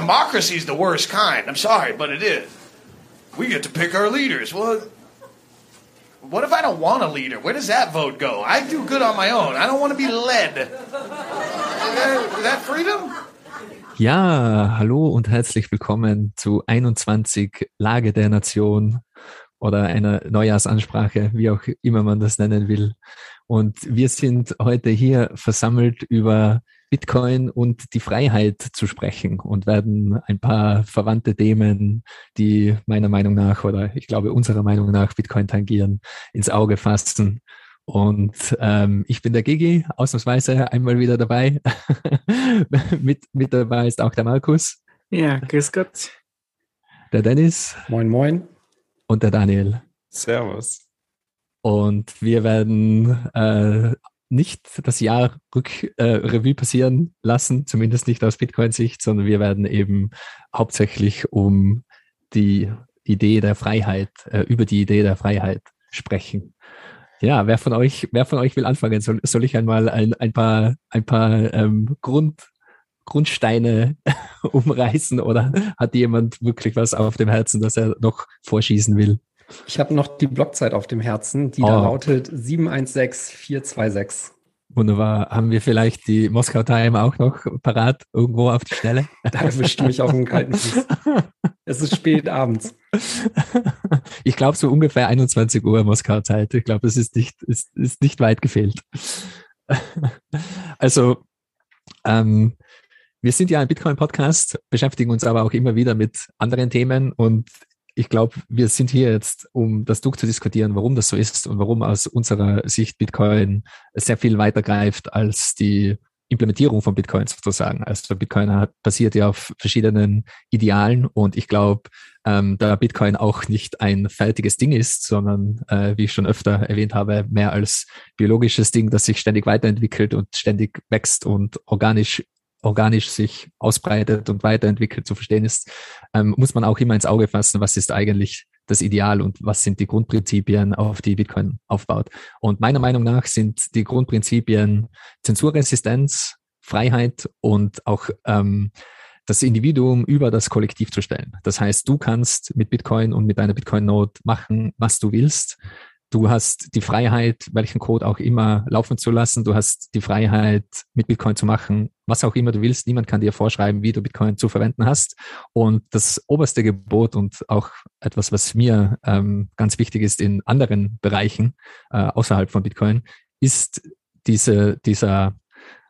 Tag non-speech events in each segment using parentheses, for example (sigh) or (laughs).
democracy is the worst kind. I'm sorry, but it is. We get to pick our leaders. Well, what if I don't want a leader? Where does that vote go? I do good on my own. I don't want to be led. Is that, is that freedom? Ja, hallo und herzlich willkommen zu 21 Lage der Nation oder einer Neujahrsansprache, wie auch immer man das nennen will. Und wir sind heute hier versammelt über Bitcoin und die Freiheit zu sprechen und werden ein paar verwandte Themen, die meiner Meinung nach oder ich glaube unserer Meinung nach Bitcoin tangieren, ins Auge fassen. Und ähm, ich bin der Gigi, ausnahmsweise einmal wieder dabei. (laughs) mit, mit dabei ist auch der Markus. Ja, grüß Gott. Der Dennis. Moin, moin. Und der Daniel. Servus. Und wir werden äh, nicht das Jahr Rück, äh, Revue passieren lassen, zumindest nicht aus Bitcoin-Sicht, sondern wir werden eben hauptsächlich um die Idee der Freiheit, äh, über die Idee der Freiheit sprechen. Ja, wer von euch, wer von euch will anfangen? Soll, soll ich einmal ein, ein paar, ein paar ähm, Grund, Grundsteine (laughs) umreißen oder hat jemand wirklich was auf dem Herzen, das er noch vorschießen will? Ich habe noch die Blockzeit auf dem Herzen, die oh. da lautet 716426. Wunderbar. Haben wir vielleicht die Moskau Time auch noch parat irgendwo auf die Schnelle? (laughs) Da erwischt mich auf dem kalten Fuß. Es ist spät abends. Ich glaube so ungefähr 21 Uhr Moskau Zeit. Ich glaube, es ist nicht, ist, ist nicht weit gefehlt. (laughs) Also, ähm, wir sind ja ein Bitcoin-Podcast, beschäftigen uns aber auch immer wieder mit anderen Themen und ich glaube, wir sind hier jetzt, um das Duck zu diskutieren, warum das so ist und warum aus unserer Sicht Bitcoin sehr viel weiter greift als die Implementierung von Bitcoin sozusagen. Also Bitcoin hat, basiert ja auf verschiedenen Idealen und ich glaube, ähm, da Bitcoin auch nicht ein fertiges Ding ist, sondern, äh, wie ich schon öfter erwähnt habe, mehr als biologisches Ding, das sich ständig weiterentwickelt und ständig wächst und organisch organisch sich ausbreitet und weiterentwickelt zu verstehen ist, ähm, muss man auch immer ins Auge fassen, was ist eigentlich das Ideal und was sind die Grundprinzipien, auf die Bitcoin aufbaut. Und meiner Meinung nach sind die Grundprinzipien Zensurresistenz, Freiheit und auch ähm, das Individuum über das Kollektiv zu stellen. Das heißt, du kannst mit Bitcoin und mit deiner Bitcoin-Node machen, was du willst. Du hast die Freiheit, welchen Code auch immer laufen zu lassen. Du hast die Freiheit, mit Bitcoin zu machen, was auch immer du willst. Niemand kann dir vorschreiben, wie du Bitcoin zu verwenden hast. Und das oberste Gebot und auch etwas, was mir ähm, ganz wichtig ist in anderen Bereichen äh, außerhalb von Bitcoin, ist diese, dieser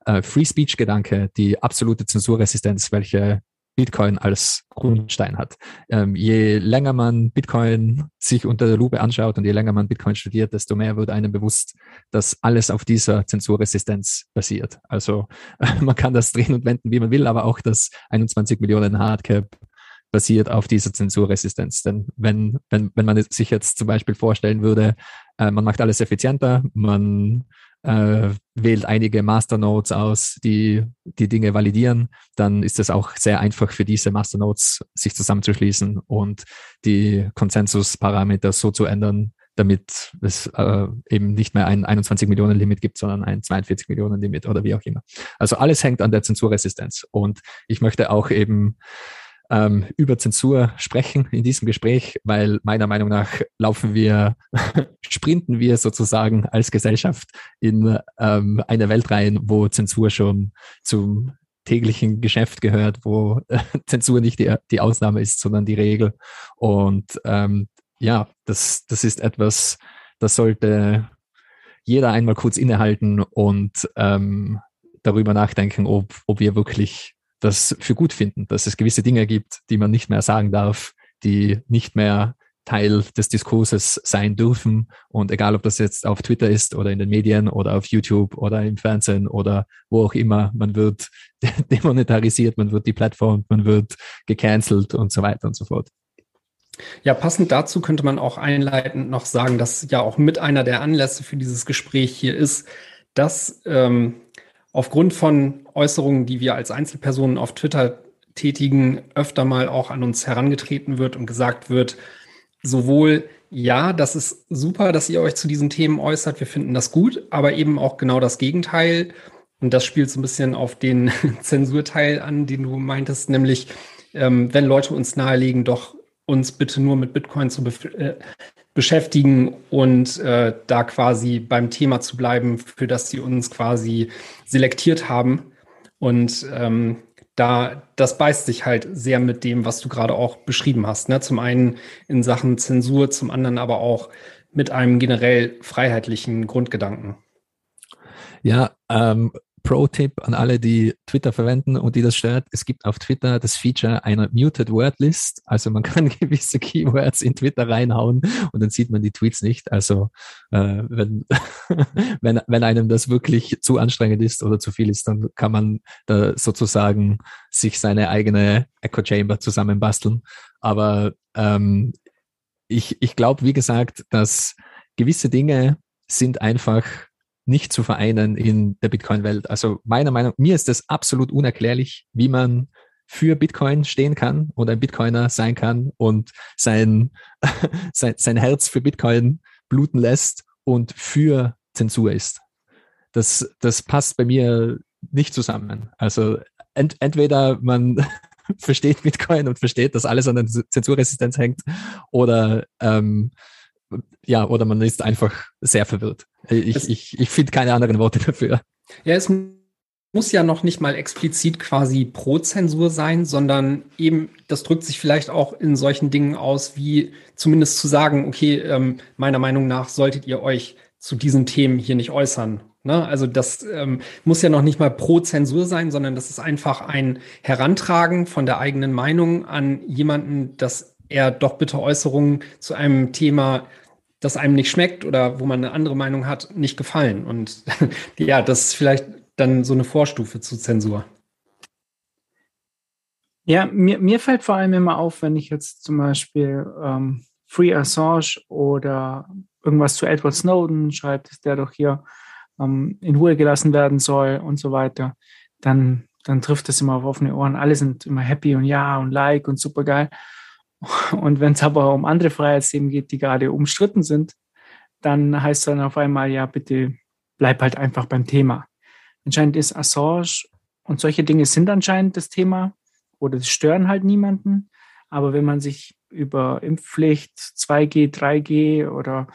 äh, Free Speech Gedanke, die absolute Zensurresistenz, welche Bitcoin als Grundstein hat. Ähm, je länger man Bitcoin sich unter der Lupe anschaut und je länger man Bitcoin studiert, desto mehr wird einem bewusst, dass alles auf dieser Zensurresistenz basiert. Also (laughs) man kann das drehen und wenden, wie man will, aber auch das 21 Millionen Hardcap basiert auf dieser Zensurresistenz. Denn wenn, wenn, wenn man sich jetzt zum Beispiel vorstellen würde, äh, man macht alles effizienter, man äh, wählt einige Masternodes aus, die die Dinge validieren, dann ist es auch sehr einfach für diese Masternodes sich zusammenzuschließen und die Konsensusparameter so zu ändern, damit es äh, eben nicht mehr ein 21 Millionen Limit gibt, sondern ein 42 Millionen Limit oder wie auch immer. Also alles hängt an der Zensurresistenz. Und ich möchte auch eben ähm, über Zensur sprechen in diesem Gespräch, weil meiner Meinung nach laufen wir, (laughs) sprinten wir sozusagen als Gesellschaft in ähm, eine Welt rein, wo Zensur schon zum täglichen Geschäft gehört, wo äh, (laughs) Zensur nicht die, die Ausnahme ist, sondern die Regel. Und ähm, ja, das, das ist etwas, das sollte jeder einmal kurz innehalten und ähm, darüber nachdenken, ob, ob wir wirklich das für gut finden, dass es gewisse Dinge gibt, die man nicht mehr sagen darf, die nicht mehr Teil des Diskurses sein dürfen. Und egal, ob das jetzt auf Twitter ist oder in den Medien oder auf YouTube oder im Fernsehen oder wo auch immer, man wird (laughs) demonetarisiert, man wird die Plattform, man wird gecancelt und so weiter und so fort. Ja, passend dazu könnte man auch einleitend noch sagen, dass ja auch mit einer der Anlässe für dieses Gespräch hier ist, dass ähm, aufgrund von Äußerungen, die wir als Einzelpersonen auf Twitter tätigen, öfter mal auch an uns herangetreten wird und gesagt wird, sowohl ja, das ist super, dass ihr euch zu diesen Themen äußert, wir finden das gut, aber eben auch genau das Gegenteil. Und das spielt so ein bisschen auf den (laughs) Zensurteil an, den du meintest, nämlich ähm, wenn Leute uns nahelegen, doch uns bitte nur mit Bitcoin zu äh, beschäftigen und äh, da quasi beim Thema zu bleiben, für das sie uns quasi selektiert haben. Und ähm, da, das beißt sich halt sehr mit dem, was du gerade auch beschrieben hast. Ne? Zum einen in Sachen Zensur, zum anderen aber auch mit einem generell freiheitlichen Grundgedanken. Ja, ähm, Pro-Tipp an alle, die Twitter verwenden und die das stört. Es gibt auf Twitter das Feature einer Muted Word List. Also man (laughs) kann gewisse Keywords in Twitter reinhauen und dann sieht man die Tweets nicht. Also äh, wenn, (laughs) wenn, wenn einem das wirklich zu anstrengend ist oder zu viel ist, dann kann man da sozusagen sich seine eigene Echo Chamber zusammenbasteln. Aber ähm, ich, ich glaube, wie gesagt, dass gewisse Dinge sind einfach nicht zu vereinen in der Bitcoin-Welt. Also meiner Meinung, mir ist es absolut unerklärlich, wie man für Bitcoin stehen kann und ein Bitcoiner sein kann und sein, (laughs) sein, sein Herz für Bitcoin bluten lässt und für Zensur ist. Das, das passt bei mir nicht zusammen. Also ent, entweder man (laughs) versteht Bitcoin und versteht, dass alles an der Zensurresistenz hängt oder ähm, ja, oder man ist einfach sehr verwirrt. Ich, ich, ich finde keine anderen Worte dafür. Ja, es muss ja noch nicht mal explizit quasi pro Zensur sein, sondern eben, das drückt sich vielleicht auch in solchen Dingen aus, wie zumindest zu sagen, okay, ähm, meiner Meinung nach solltet ihr euch zu diesen Themen hier nicht äußern. Ne? Also das ähm, muss ja noch nicht mal pro Zensur sein, sondern das ist einfach ein Herantragen von der eigenen Meinung an jemanden, dass er doch bitte Äußerungen zu einem Thema das einem nicht schmeckt oder wo man eine andere Meinung hat, nicht gefallen. Und (laughs) ja, das ist vielleicht dann so eine Vorstufe zu Zensur. Ja, mir, mir fällt vor allem immer auf, wenn ich jetzt zum Beispiel ähm, Free Assange oder irgendwas zu Edward Snowden schreibt, der doch hier ähm, in Ruhe gelassen werden soll und so weiter, dann, dann trifft das immer auf offene Ohren. Alle sind immer happy und ja und like und super geil. Und wenn es aber um andere Freiheitsthemen geht, die gerade umstritten sind, dann heißt es dann auf einmal, ja, bitte bleib halt einfach beim Thema. Anscheinend ist Assange und solche Dinge sind anscheinend das Thema oder stören halt niemanden. Aber wenn man sich über Impfpflicht, 2G, 3G oder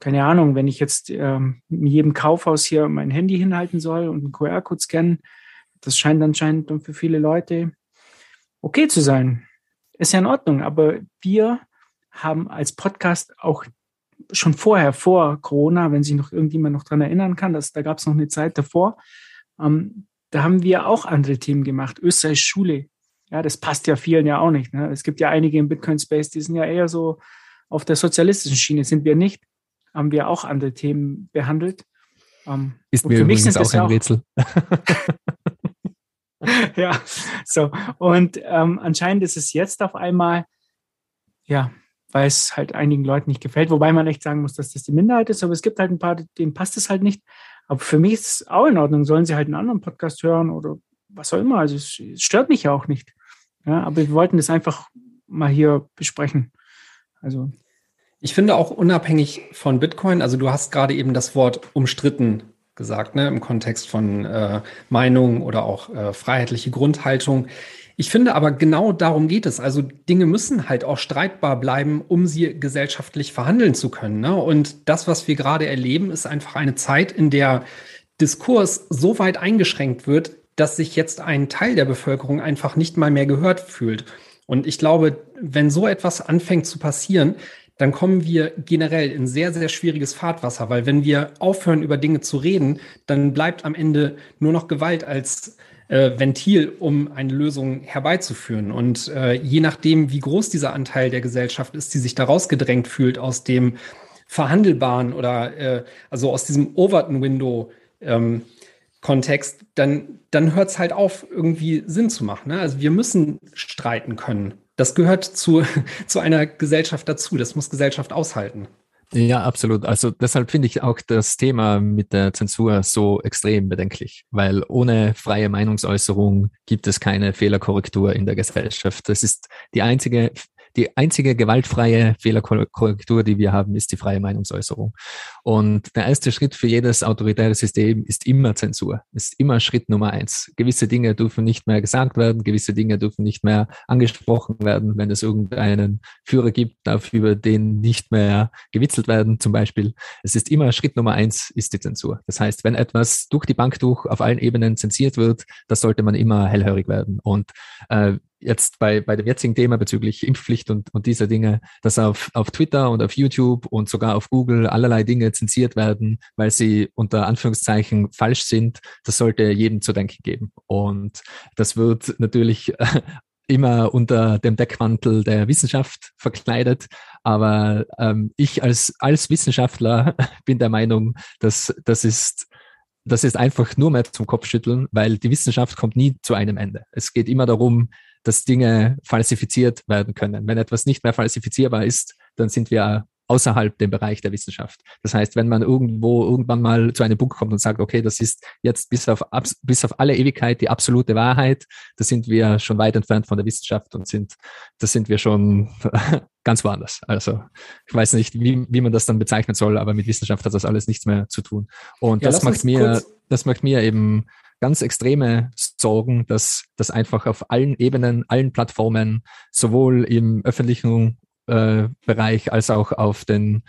keine Ahnung, wenn ich jetzt ähm, in jedem Kaufhaus hier mein Handy hinhalten soll und einen QR-Code scannen, das scheint anscheinend für viele Leute okay zu sein ist ja in Ordnung, aber wir haben als Podcast auch schon vorher, vor Corona, wenn sich noch irgendjemand noch dran erinnern kann, dass, da gab es noch eine Zeit davor, ähm, da haben wir auch andere Themen gemacht. Österreich Schule, ja, das passt ja vielen ja auch nicht. Ne? Es gibt ja einige im Bitcoin-Space, die sind ja eher so auf der sozialistischen Schiene, sind wir nicht. Haben wir auch andere Themen behandelt. Ähm, Ist mir für mich übrigens auch ein Rätsel. (laughs) (laughs) ja, so. Und ähm, anscheinend ist es jetzt auf einmal, ja, weil es halt einigen Leuten nicht gefällt, wobei man echt sagen muss, dass das die Minderheit ist, aber es gibt halt ein paar, denen passt es halt nicht. Aber für mich ist es auch in Ordnung. Sollen sie halt einen anderen Podcast hören oder was auch immer. Also es, es stört mich ja auch nicht. Ja, aber wir wollten das einfach mal hier besprechen. Also. Ich finde auch unabhängig von Bitcoin, also du hast gerade eben das Wort umstritten gesagt, ne, im Kontext von äh, Meinung oder auch äh, freiheitliche Grundhaltung. Ich finde aber genau darum geht es. Also Dinge müssen halt auch streitbar bleiben, um sie gesellschaftlich verhandeln zu können. Ne? Und das, was wir gerade erleben, ist einfach eine Zeit, in der Diskurs so weit eingeschränkt wird, dass sich jetzt ein Teil der Bevölkerung einfach nicht mal mehr gehört fühlt. Und ich glaube, wenn so etwas anfängt zu passieren, dann kommen wir generell in sehr, sehr schwieriges Fahrtwasser, weil wenn wir aufhören, über Dinge zu reden, dann bleibt am Ende nur noch Gewalt als äh, Ventil, um eine Lösung herbeizuführen. Und äh, je nachdem, wie groß dieser Anteil der Gesellschaft ist, die sich da rausgedrängt fühlt aus dem Verhandelbaren oder äh, also aus diesem Overton-Window, ähm, Kontext, dann, dann hört es halt auf, irgendwie Sinn zu machen. Ne? Also wir müssen streiten können. Das gehört zu, (laughs) zu einer Gesellschaft dazu. Das muss Gesellschaft aushalten. Ja, absolut. Also deshalb finde ich auch das Thema mit der Zensur so extrem bedenklich, weil ohne freie Meinungsäußerung gibt es keine Fehlerkorrektur in der Gesellschaft. Das ist die einzige, die einzige gewaltfreie Fehlerkorrektur, die wir haben, ist die freie Meinungsäußerung. Und der erste Schritt für jedes autoritäre System ist immer Zensur, ist immer Schritt Nummer eins. Gewisse Dinge dürfen nicht mehr gesagt werden, gewisse Dinge dürfen nicht mehr angesprochen werden, wenn es irgendeinen Führer gibt, darf über den nicht mehr gewitzelt werden, zum Beispiel. Es ist immer Schritt Nummer eins, ist die Zensur. Das heißt, wenn etwas durch die Bank durch auf allen Ebenen zensiert wird, das sollte man immer hellhörig werden. Und äh, jetzt bei, bei dem jetzigen Thema bezüglich Impfpflicht und, und dieser Dinge, dass auf, auf Twitter und auf YouTube und sogar auf Google allerlei Dinge zensiert werden, weil sie unter Anführungszeichen falsch sind, das sollte jedem zu denken geben. Und das wird natürlich immer unter dem Deckmantel der Wissenschaft verkleidet. Aber ähm, ich als, als Wissenschaftler (laughs) bin der Meinung, dass das ist das ist einfach nur mehr zum Kopfschütteln, weil die Wissenschaft kommt nie zu einem Ende. Es geht immer darum, dass Dinge falsifiziert werden können. Wenn etwas nicht mehr falsifizierbar ist, dann sind wir außerhalb dem Bereich der Wissenschaft. Das heißt, wenn man irgendwo irgendwann mal zu einem Punkt kommt und sagt, okay, das ist jetzt bis auf, bis auf alle Ewigkeit die absolute Wahrheit, da sind wir schon weit entfernt von der Wissenschaft und sind, da sind wir schon (laughs) ganz woanders. Also ich weiß nicht, wie, wie man das dann bezeichnen soll, aber mit Wissenschaft hat das alles nichts mehr zu tun. Und ja, das macht mir, das macht mir eben ganz extreme Sorgen, dass das einfach auf allen Ebenen, allen Plattformen, sowohl im öffentlichen äh, Bereich als auch auf den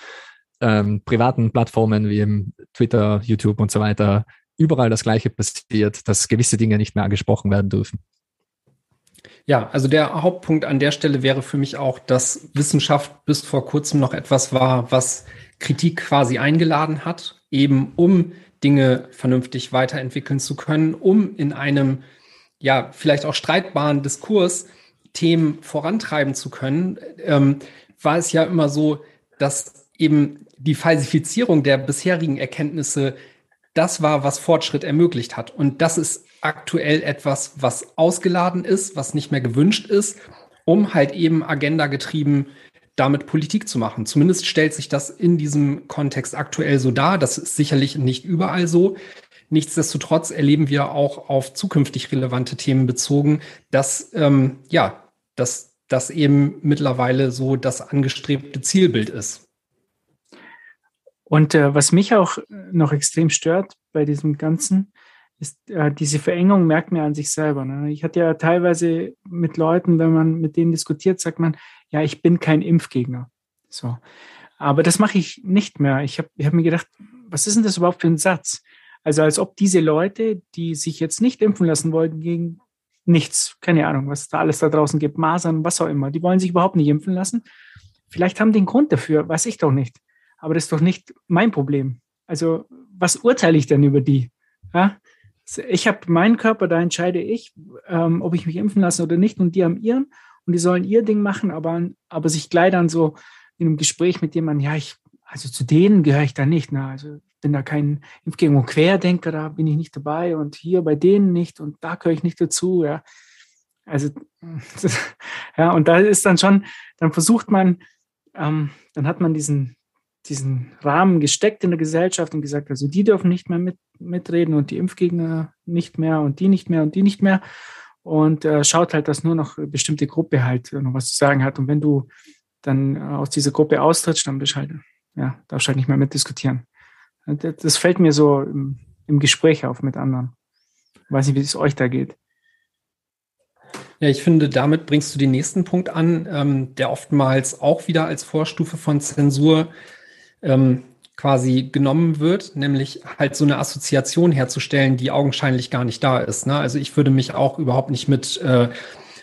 ähm, privaten Plattformen wie im Twitter, YouTube und so weiter überall das Gleiche passiert, dass gewisse Dinge nicht mehr angesprochen werden dürfen. Ja, also der Hauptpunkt an der Stelle wäre für mich auch, dass Wissenschaft bis vor kurzem noch etwas war, was Kritik quasi eingeladen hat, eben um Dinge vernünftig weiterentwickeln zu können, um in einem ja vielleicht auch streitbaren Diskurs Themen vorantreiben zu können, ähm, war es ja immer so, dass eben die Falsifizierung der bisherigen Erkenntnisse das war, was Fortschritt ermöglicht hat. Und das ist aktuell etwas, was ausgeladen ist, was nicht mehr gewünscht ist, um halt eben Agenda getrieben damit Politik zu machen. Zumindest stellt sich das in diesem Kontext aktuell so dar. Das ist sicherlich nicht überall so. Nichtsdestotrotz erleben wir auch auf zukünftig relevante Themen bezogen, dass ähm, ja dass das eben mittlerweile so das angestrebte Zielbild ist. Und äh, was mich auch noch extrem stört bei diesem Ganzen, ist äh, diese Verengung merkt man an sich selber. Ne? Ich hatte ja teilweise mit Leuten, wenn man mit denen diskutiert, sagt man, ja, ich bin kein Impfgegner. So. Aber das mache ich nicht mehr. Ich habe ich hab mir gedacht, was ist denn das überhaupt für ein Satz? Also als ob diese Leute, die sich jetzt nicht impfen lassen wollten gegen nichts, keine Ahnung, was da alles da draußen gibt, Masern, was auch immer. Die wollen sich überhaupt nicht impfen lassen. Vielleicht haben die einen Grund dafür, weiß ich doch nicht. Aber das ist doch nicht mein Problem. Also, was urteile ich denn über die? Ja? Ich habe meinen Körper, da entscheide ich, ähm, ob ich mich impfen lasse oder nicht, und die haben ihren und die sollen ihr Ding machen, aber, aber sich gleich dann so in einem Gespräch mit jemandem, ja, ich, also zu denen gehöre ich da nicht. Ne? Also bin da kein Impfgegner und Querdenker, da bin ich nicht dabei und hier bei denen nicht und da gehöre ich nicht dazu, ja. Also, (laughs) ja, und da ist dann schon, dann versucht man, ähm, dann hat man diesen, diesen Rahmen gesteckt in der Gesellschaft und gesagt, also die dürfen nicht mehr mit, mitreden und die Impfgegner nicht mehr und die nicht mehr und die nicht mehr. Und äh, schaut halt, dass nur noch bestimmte Gruppe halt noch was zu sagen hat. Und wenn du dann aus dieser Gruppe austrittst, dann bist halt, ja, darfst halt nicht mehr mitdiskutieren. Das fällt mir so im, im Gespräch auf mit anderen. Ich weiß nicht, wie es euch da geht. Ja, ich finde, damit bringst du den nächsten Punkt an, ähm, der oftmals auch wieder als Vorstufe von Zensur ähm, quasi genommen wird, nämlich halt so eine Assoziation herzustellen, die augenscheinlich gar nicht da ist. Ne? Also ich würde mich auch überhaupt nicht mit, äh,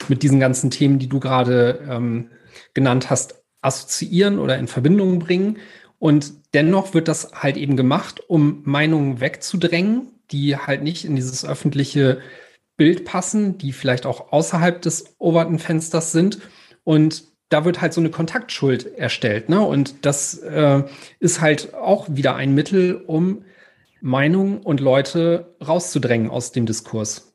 mit diesen ganzen Themen, die du gerade ähm, genannt hast, assoziieren oder in Verbindung bringen. Und dennoch wird das halt eben gemacht, um Meinungen wegzudrängen, die halt nicht in dieses öffentliche Bild passen, die vielleicht auch außerhalb des oberten Fensters sind. Und da wird halt so eine Kontaktschuld erstellt. Ne? Und das äh, ist halt auch wieder ein Mittel, um Meinungen und Leute rauszudrängen aus dem Diskurs.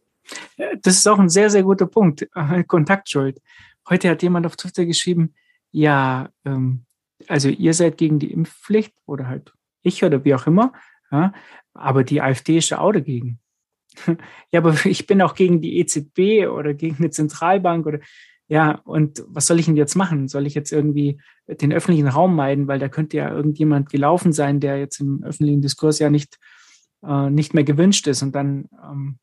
Das ist auch ein sehr, sehr guter Punkt. Kontaktschuld. Heute hat jemand auf Twitter geschrieben, ja, ähm, also ihr seid gegen die Impfpflicht oder halt ich oder wie auch immer, ja, aber die AfD ist ja auch dagegen. (laughs) Ja, aber ich bin auch gegen die EZB oder gegen eine Zentralbank oder ja, und was soll ich denn jetzt machen? Soll ich jetzt irgendwie den öffentlichen Raum meiden, weil da könnte ja irgendjemand gelaufen sein, der jetzt im öffentlichen Diskurs ja nicht, äh, nicht mehr gewünscht ist. Und dann ähm,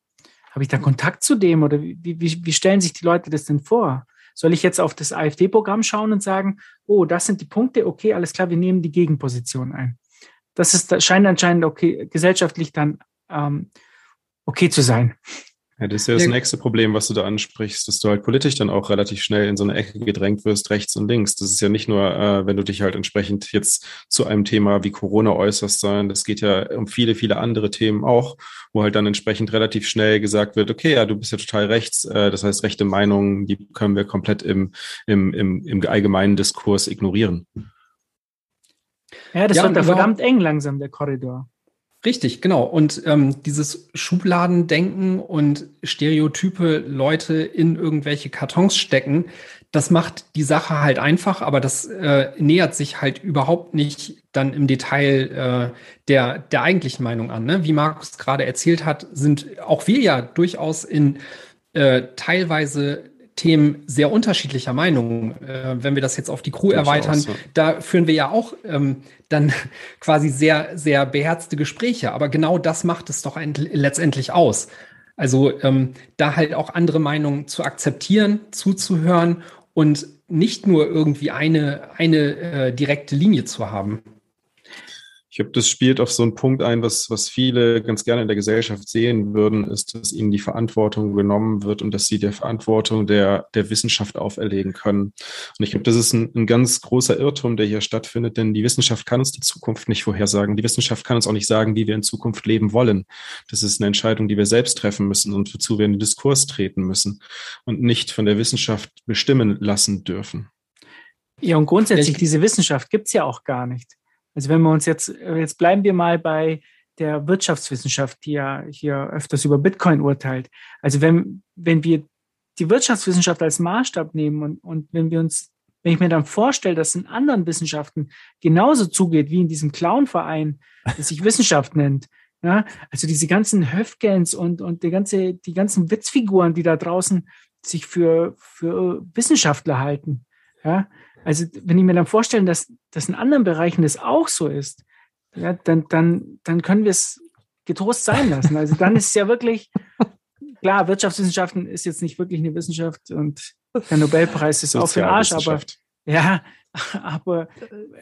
habe ich da Kontakt zu dem oder wie, wie, wie stellen sich die Leute das denn vor? Soll ich jetzt auf das AfD-Programm schauen und sagen, oh, das sind die Punkte, okay, alles klar, wir nehmen die Gegenposition ein. Das ist, scheint anscheinend okay, gesellschaftlich dann ähm, okay zu sein. Ja, das ist ja das nächste Problem, was du da ansprichst, dass du halt politisch dann auch relativ schnell in so eine Ecke gedrängt wirst, rechts und links. Das ist ja nicht nur, äh, wenn du dich halt entsprechend jetzt zu einem Thema wie Corona äußerst, sondern das geht ja um viele, viele andere Themen auch, wo halt dann entsprechend relativ schnell gesagt wird, okay, ja, du bist ja total rechts, äh, das heißt, rechte Meinungen, die können wir komplett im, im, im, im allgemeinen Diskurs ignorieren. Ja, das ja, wird da verdammt eng langsam, der Korridor. Richtig, genau. Und ähm, dieses Schubladendenken und stereotype Leute in irgendwelche Kartons stecken, das macht die Sache halt einfach, aber das äh, nähert sich halt überhaupt nicht dann im Detail äh, der, der eigentlichen Meinung an. Ne? Wie Markus gerade erzählt hat, sind auch wir ja durchaus in äh, teilweise Themen sehr unterschiedlicher Meinung. Äh, wenn wir das jetzt auf die Crew das erweitern, so. da führen wir ja auch ähm, dann (laughs) quasi sehr, sehr beherzte Gespräche. Aber genau das macht es doch letztendlich aus. Also ähm, da halt auch andere Meinungen zu akzeptieren, zuzuhören und nicht nur irgendwie eine, eine äh, direkte Linie zu haben. Ich glaube, das spielt auf so einen Punkt ein, was, was viele ganz gerne in der Gesellschaft sehen würden, ist, dass ihnen die Verantwortung genommen wird und dass sie der Verantwortung der, der Wissenschaft auferlegen können. Und ich glaube, das ist ein, ein ganz großer Irrtum, der hier stattfindet, denn die Wissenschaft kann uns die Zukunft nicht vorhersagen. Die Wissenschaft kann uns auch nicht sagen, wie wir in Zukunft leben wollen. Das ist eine Entscheidung, die wir selbst treffen müssen und wozu wir in den Diskurs treten müssen und nicht von der Wissenschaft bestimmen lassen dürfen. Ja, und grundsätzlich, diese Wissenschaft gibt es ja auch gar nicht. Also wenn wir uns jetzt, jetzt bleiben wir mal bei der Wirtschaftswissenschaft, die ja hier öfters über Bitcoin urteilt. Also wenn, wenn wir die Wirtschaftswissenschaft als Maßstab nehmen und, und wenn wir uns, wenn ich mir dann vorstelle, dass in anderen Wissenschaften genauso zugeht wie in diesem Clown-Verein, (laughs) der sich Wissenschaft nennt, ja, also diese ganzen Höfgens und, und die, ganze, die ganzen Witzfiguren, die da draußen sich für, für Wissenschaftler halten, ja, also wenn ich mir dann vorstelle, dass das in anderen Bereichen das auch so ist, ja, dann, dann, dann können wir es getrost sein lassen. Also dann ist es ja wirklich, (laughs) klar, Wirtschaftswissenschaften ist jetzt nicht wirklich eine Wissenschaft und der Nobelpreis ist auch für den Arsch, aber ja, (laughs) aber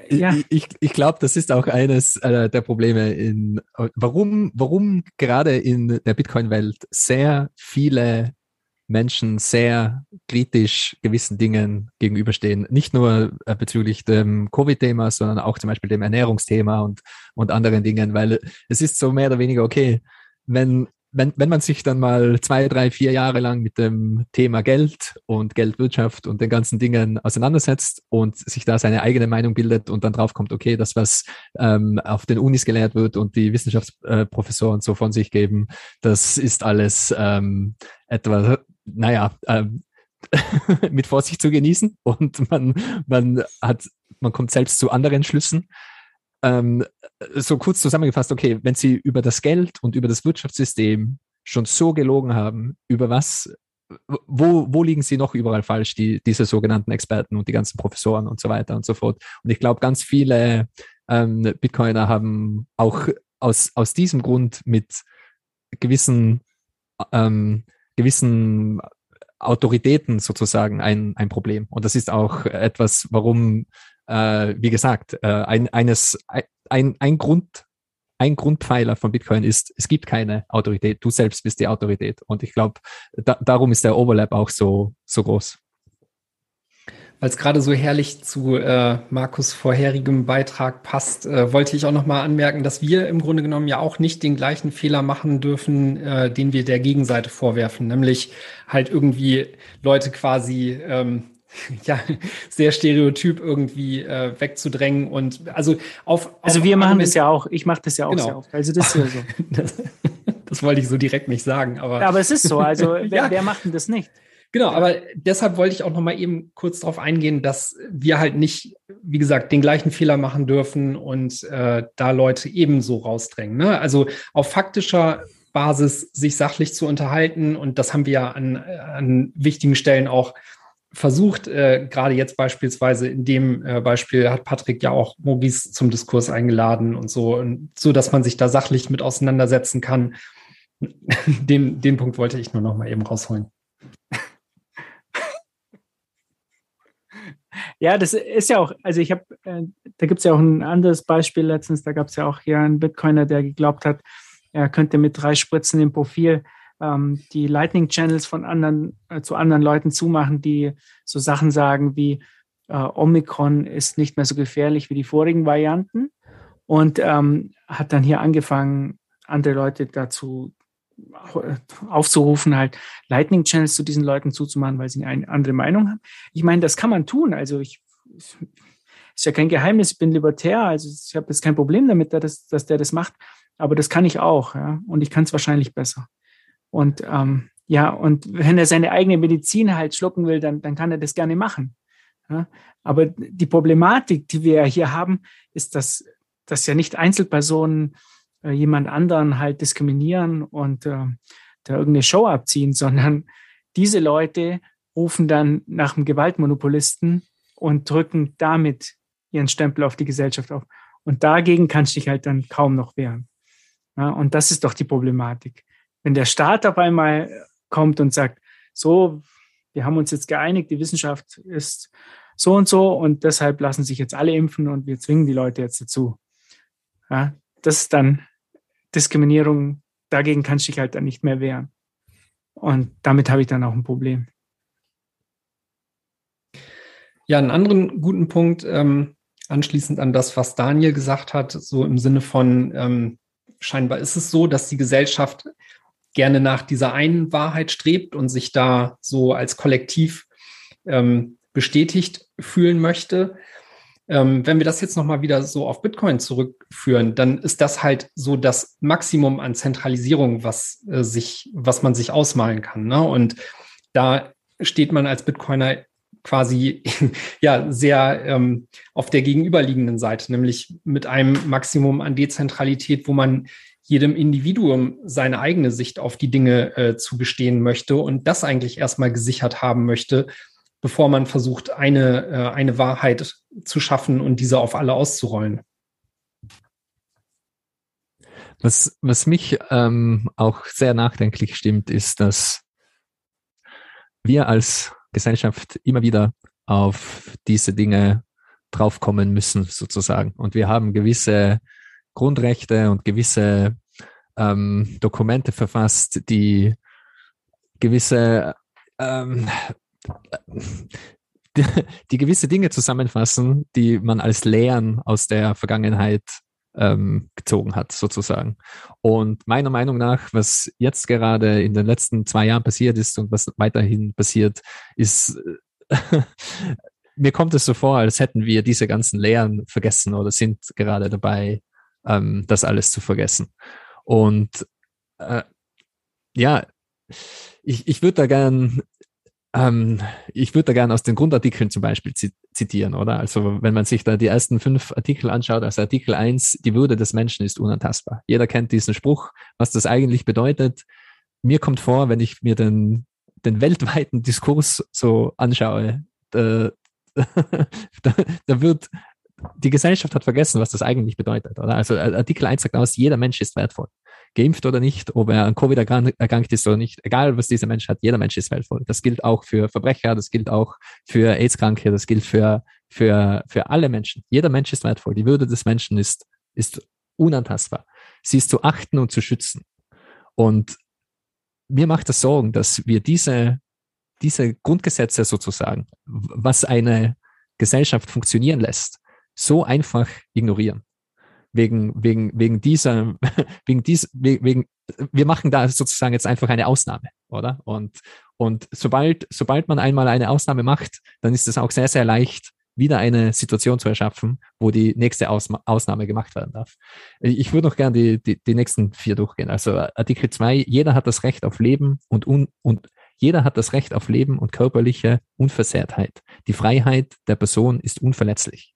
ja. Ich, ich, ich glaube, das ist auch eines äh, der Probleme in warum, warum gerade in der Bitcoin-Welt sehr viele Menschen sehr kritisch gewissen Dingen gegenüberstehen. Nicht nur äh, bezüglich dem Covid-Thema, sondern auch zum Beispiel dem Ernährungsthema und, und anderen Dingen, weil es ist so mehr oder weniger okay, wenn, wenn, wenn man sich dann mal zwei, drei, vier Jahre lang mit dem Thema Geld und Geldwirtschaft und den ganzen Dingen auseinandersetzt und sich da seine eigene Meinung bildet und dann draufkommt, okay, das, was ähm, auf den Unis gelehrt wird und die Wissenschaftsprofessoren so von sich geben, das ist alles ähm, etwa naja, ähm, (laughs) mit Vorsicht zu genießen und man, man hat, man kommt selbst zu anderen Schlüssen. Ähm, so kurz zusammengefasst, okay, wenn Sie über das Geld und über das Wirtschaftssystem schon so gelogen haben, über was, wo, wo liegen Sie noch überall falsch, die, diese sogenannten Experten und die ganzen Professoren und so weiter und so fort. Und ich glaube, ganz viele ähm, Bitcoiner haben auch aus, aus diesem Grund mit gewissen ähm, gewissen Autoritäten sozusagen ein, ein Problem. Und das ist auch etwas, warum, äh, wie gesagt, äh, ein, eines, ein, ein Grund, ein Grundpfeiler von Bitcoin ist, es gibt keine Autorität. Du selbst bist die Autorität. Und ich glaube, da, darum ist der Overlap auch so, so groß weil es gerade so herrlich zu äh, Markus vorherigem Beitrag passt, äh, wollte ich auch noch mal anmerken, dass wir im Grunde genommen ja auch nicht den gleichen Fehler machen dürfen, äh, den wir der Gegenseite vorwerfen, nämlich halt irgendwie Leute quasi ähm, (laughs) ja sehr stereotyp irgendwie äh, wegzudrängen und also auf, also wir machen das ja auch, ich mache das ja auch genau. sehr oft, also das ist ja so. (laughs) das, das wollte ich so direkt nicht sagen, aber ja, aber es ist so, also (laughs) wer, ja. wer macht denn das nicht? Genau, aber deshalb wollte ich auch noch mal eben kurz darauf eingehen, dass wir halt nicht, wie gesagt, den gleichen Fehler machen dürfen und äh, da Leute ebenso rausdrängen. Ne? Also auf faktischer Basis sich sachlich zu unterhalten. Und das haben wir ja an, an wichtigen Stellen auch versucht. Äh, gerade jetzt beispielsweise in dem äh, Beispiel hat Patrick ja auch Maurice zum Diskurs eingeladen und so, und so dass man sich da sachlich mit auseinandersetzen kann. (laughs) Den, den Punkt wollte ich nur noch mal eben rausholen. (laughs) Ja, das ist ja auch, also ich habe, äh, da gibt es ja auch ein anderes Beispiel letztens, da gab es ja auch hier einen Bitcoiner, der geglaubt hat, er könnte mit drei Spritzen im Profil ähm, die Lightning Channels von anderen äh, zu anderen Leuten zumachen, die so Sachen sagen wie äh, Omikron ist nicht mehr so gefährlich wie die vorigen Varianten und ähm, hat dann hier angefangen, andere Leute dazu aufzurufen, halt Lightning Channels zu diesen Leuten zuzumachen, weil sie eine andere Meinung haben. Ich meine, das kann man tun. Also ich ist ja kein Geheimnis, ich bin libertär, also ich habe jetzt kein Problem damit, dass, dass der das macht, aber das kann ich auch, ja, und ich kann es wahrscheinlich besser. Und ähm, ja, und wenn er seine eigene Medizin halt schlucken will, dann, dann kann er das gerne machen. Ja? Aber die Problematik, die wir hier haben, ist, dass, dass ja nicht Einzelpersonen äh, jemand anderen halt diskriminieren und äh, da irgendeine Show abziehen, (laughs) sondern diese Leute rufen dann nach dem Gewaltmonopolisten und drücken damit ihren Stempel auf die Gesellschaft auf. Und dagegen kannst du dich halt dann kaum noch wehren. Ja, und das ist doch die Problematik. Wenn der Staat auf einmal kommt und sagt, so, wir haben uns jetzt geeinigt, die Wissenschaft ist so und so und deshalb lassen sich jetzt alle impfen und wir zwingen die Leute jetzt dazu. Ja, das ist dann Diskriminierung, dagegen kannst du dich halt dann nicht mehr wehren. Und damit habe ich dann auch ein Problem. Ja, einen anderen guten Punkt, ähm, anschließend an das, was Daniel gesagt hat, so im Sinne von, ähm, scheinbar ist es so, dass die Gesellschaft gerne nach dieser einen Wahrheit strebt und sich da so als Kollektiv ähm, bestätigt fühlen möchte. Ähm, wenn wir das jetzt nochmal wieder so auf Bitcoin zurückführen, dann ist das halt so das Maximum an Zentralisierung, was äh, sich, was man sich ausmalen kann. Ne? Und da steht man als Bitcoiner quasi (laughs) ja sehr ähm, auf der gegenüberliegenden Seite, nämlich mit einem Maximum an Dezentralität, wo man jedem Individuum seine eigene Sicht auf die Dinge äh, zugestehen möchte und das eigentlich erstmal gesichert haben möchte, bevor man versucht, eine, äh, eine Wahrheit zu schaffen und diese auf alle auszurollen. Was, was mich ähm, auch sehr nachdenklich stimmt, ist, dass wir als Gesellschaft immer wieder auf diese Dinge draufkommen müssen, sozusagen. Und wir haben gewisse Grundrechte und gewisse ähm, Dokumente verfasst, die gewisse ähm, die, die, gewisse Dinge zusammenfassen, die man als Lehren aus der Vergangenheit ähm, gezogen hat, sozusagen. Und meiner Meinung nach, was jetzt gerade in den letzten zwei Jahren passiert ist und was weiterhin passiert, ist, (laughs) mir kommt es so vor, als hätten wir diese ganzen Lehren vergessen oder sind gerade dabei, ähm, das alles zu vergessen. Und äh, ja, ich, ich würde da gern ähm, ich würde da gerne aus den Grundartikeln zum Beispiel zitieren, oder? Also wenn man sich da die ersten fünf Artikel anschaut, also Artikel eins: die Würde des Menschen ist unantastbar. Jeder kennt diesen Spruch, was das eigentlich bedeutet. Mir kommt vor, wenn ich mir den, den weltweiten Diskurs so anschaue, da, (laughs) da, da wird die Gesellschaft hat vergessen, was das eigentlich bedeutet. Oder? Also Artikel 1 sagt aus, jeder Mensch ist wertvoll geimpft oder nicht, ob er an Covid erkrankt ist oder nicht, egal was dieser Mensch hat, jeder Mensch ist wertvoll. Das gilt auch für Verbrecher, das gilt auch für AIDS-Kranke, das gilt für, für, für alle Menschen. Jeder Mensch ist wertvoll. Die Würde des Menschen ist, ist unantastbar. Sie ist zu achten und zu schützen. Und mir macht das Sorgen, dass wir diese, diese Grundgesetze sozusagen, was eine Gesellschaft funktionieren lässt, so einfach ignorieren wegen, wegen, wegen dieser, (laughs) wegen dies, wegen, wir machen da sozusagen jetzt einfach eine Ausnahme, oder? Und, und sobald, sobald man einmal eine Ausnahme macht, dann ist es auch sehr, sehr leicht, wieder eine Situation zu erschaffen, wo die nächste Ausma Ausnahme gemacht werden darf. Ich würde noch gerne die, die, die nächsten vier durchgehen. Also Artikel 2, jeder hat das Recht auf Leben und, un, und jeder hat das Recht auf Leben und körperliche Unversehrtheit. Die Freiheit der Person ist unverletzlich.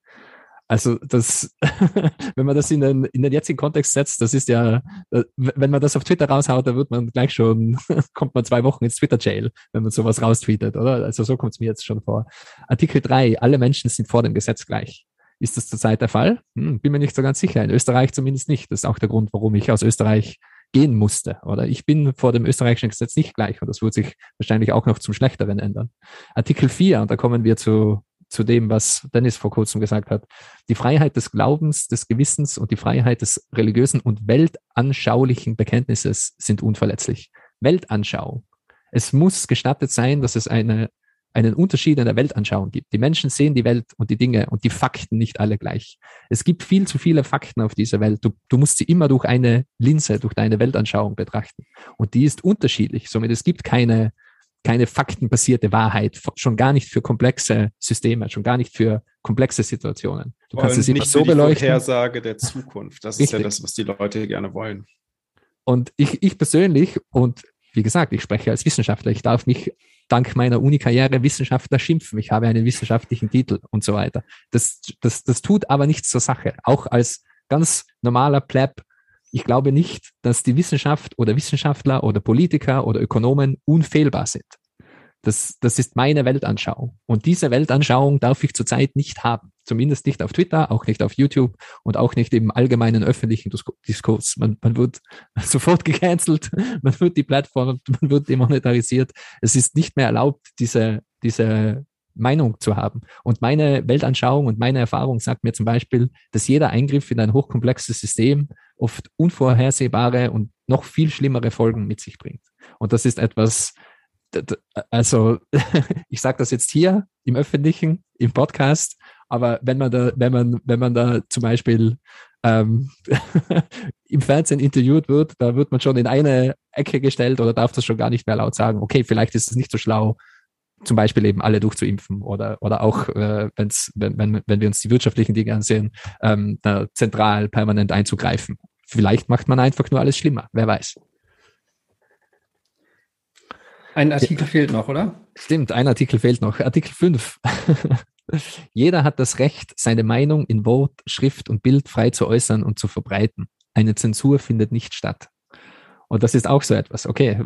Also das, (laughs) wenn man das in den, in den jetzigen Kontext setzt, das ist ja, äh, wenn man das auf Twitter raushaut, da wird man gleich schon, (laughs) kommt man zwei Wochen ins Twitter-Jail, wenn man sowas raustweetet, oder? Also so kommt es mir jetzt schon vor. Artikel 3, alle Menschen sind vor dem Gesetz gleich. Ist das zurzeit der Fall? Hm, bin mir nicht so ganz sicher. In Österreich zumindest nicht. Das ist auch der Grund, warum ich aus Österreich gehen musste. Oder ich bin vor dem österreichischen Gesetz nicht gleich und das wird sich wahrscheinlich auch noch zum Schlechteren ändern. Artikel 4, und da kommen wir zu zu dem, was Dennis vor kurzem gesagt hat. Die Freiheit des Glaubens, des Gewissens und die Freiheit des religiösen und weltanschaulichen Bekenntnisses sind unverletzlich. Weltanschauung. Es muss gestattet sein, dass es eine, einen Unterschied in der Weltanschauung gibt. Die Menschen sehen die Welt und die Dinge und die Fakten nicht alle gleich. Es gibt viel zu viele Fakten auf dieser Welt. Du, du musst sie immer durch eine Linse, durch deine Weltanschauung betrachten. Und die ist unterschiedlich. Somit es gibt keine keine faktenbasierte Wahrheit, schon gar nicht für komplexe Systeme, schon gar nicht für komplexe Situationen. Du kannst es immer so die beleuchten. Vorhersage der Zukunft. Das Richtig. ist ja das, was die Leute gerne wollen. Und ich, ich persönlich, und wie gesagt, ich spreche als Wissenschaftler, ich darf mich dank meiner Uni-Karriere Wissenschaftler schimpfen. Ich habe einen wissenschaftlichen Titel und so weiter. Das, das, das tut aber nichts zur Sache. Auch als ganz normaler Pleb ich glaube nicht, dass die Wissenschaft oder Wissenschaftler oder Politiker oder Ökonomen unfehlbar sind. Das, das ist meine Weltanschauung. Und diese Weltanschauung darf ich zurzeit nicht haben. Zumindest nicht auf Twitter, auch nicht auf YouTube und auch nicht im allgemeinen öffentlichen Diskurs. Man, man wird (laughs) sofort gecancelt, (laughs) man wird die Plattform, man wird demonetarisiert. Es ist nicht mehr erlaubt, diese, diese Meinung zu haben. Und meine Weltanschauung und meine Erfahrung sagt mir zum Beispiel, dass jeder Eingriff in ein hochkomplexes System oft unvorhersehbare und noch viel schlimmere Folgen mit sich bringt. Und das ist etwas, also (laughs) ich sage das jetzt hier im öffentlichen, im Podcast, aber wenn man da, wenn man, wenn man da zum Beispiel ähm, (laughs) im Fernsehen interviewt wird, da wird man schon in eine Ecke gestellt oder darf das schon gar nicht mehr laut sagen, okay, vielleicht ist es nicht so schlau, zum Beispiel eben alle durchzuimpfen oder, oder auch, äh, wenn's, wenn, wenn, wenn wir uns die wirtschaftlichen Dinge ansehen, ähm, da zentral permanent einzugreifen. Vielleicht macht man einfach nur alles schlimmer, wer weiß. Ein Artikel ja. fehlt noch, oder? Stimmt, ein Artikel fehlt noch. Artikel 5. (laughs) Jeder hat das Recht, seine Meinung in Wort, Schrift und Bild frei zu äußern und zu verbreiten. Eine Zensur findet nicht statt. Und das ist auch so etwas. Okay,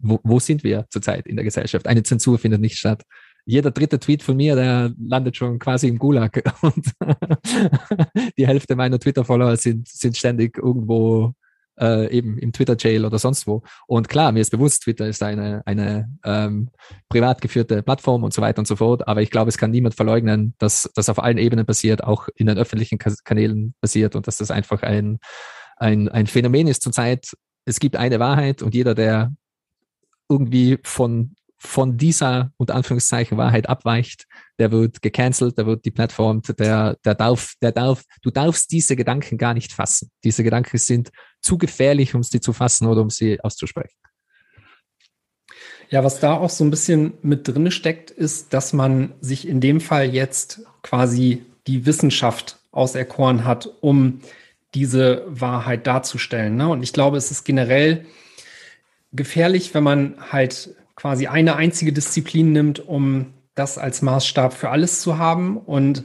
wo, wo sind wir zurzeit in der Gesellschaft? Eine Zensur findet nicht statt. Jeder dritte Tweet von mir, der landet schon quasi im Gulag. (laughs) Und (laughs) die Hälfte meiner Twitter-Follower sind, sind ständig irgendwo äh, eben im Twitter-Jail oder sonst wo. Und klar, mir ist bewusst, Twitter ist eine, eine ähm, privat geführte Plattform und so weiter und so fort. Aber ich glaube, es kann niemand verleugnen, dass das auf allen Ebenen passiert, auch in den öffentlichen Kanälen passiert und dass das einfach ein, ein, ein Phänomen ist zurzeit, es gibt eine Wahrheit und jeder, der irgendwie von, von dieser, unter Anführungszeichen, Wahrheit abweicht, der wird gecancelt, der wird deplatformt, der, der darf, der darf, du darfst diese Gedanken gar nicht fassen. Diese Gedanken sind zu gefährlich, um sie zu fassen oder um sie auszusprechen. Ja, was da auch so ein bisschen mit drin steckt, ist, dass man sich in dem Fall jetzt quasi die Wissenschaft auserkoren hat, um diese Wahrheit darzustellen. Ne? Und ich glaube, es ist generell gefährlich, wenn man halt quasi eine einzige Disziplin nimmt, um das als Maßstab für alles zu haben. Und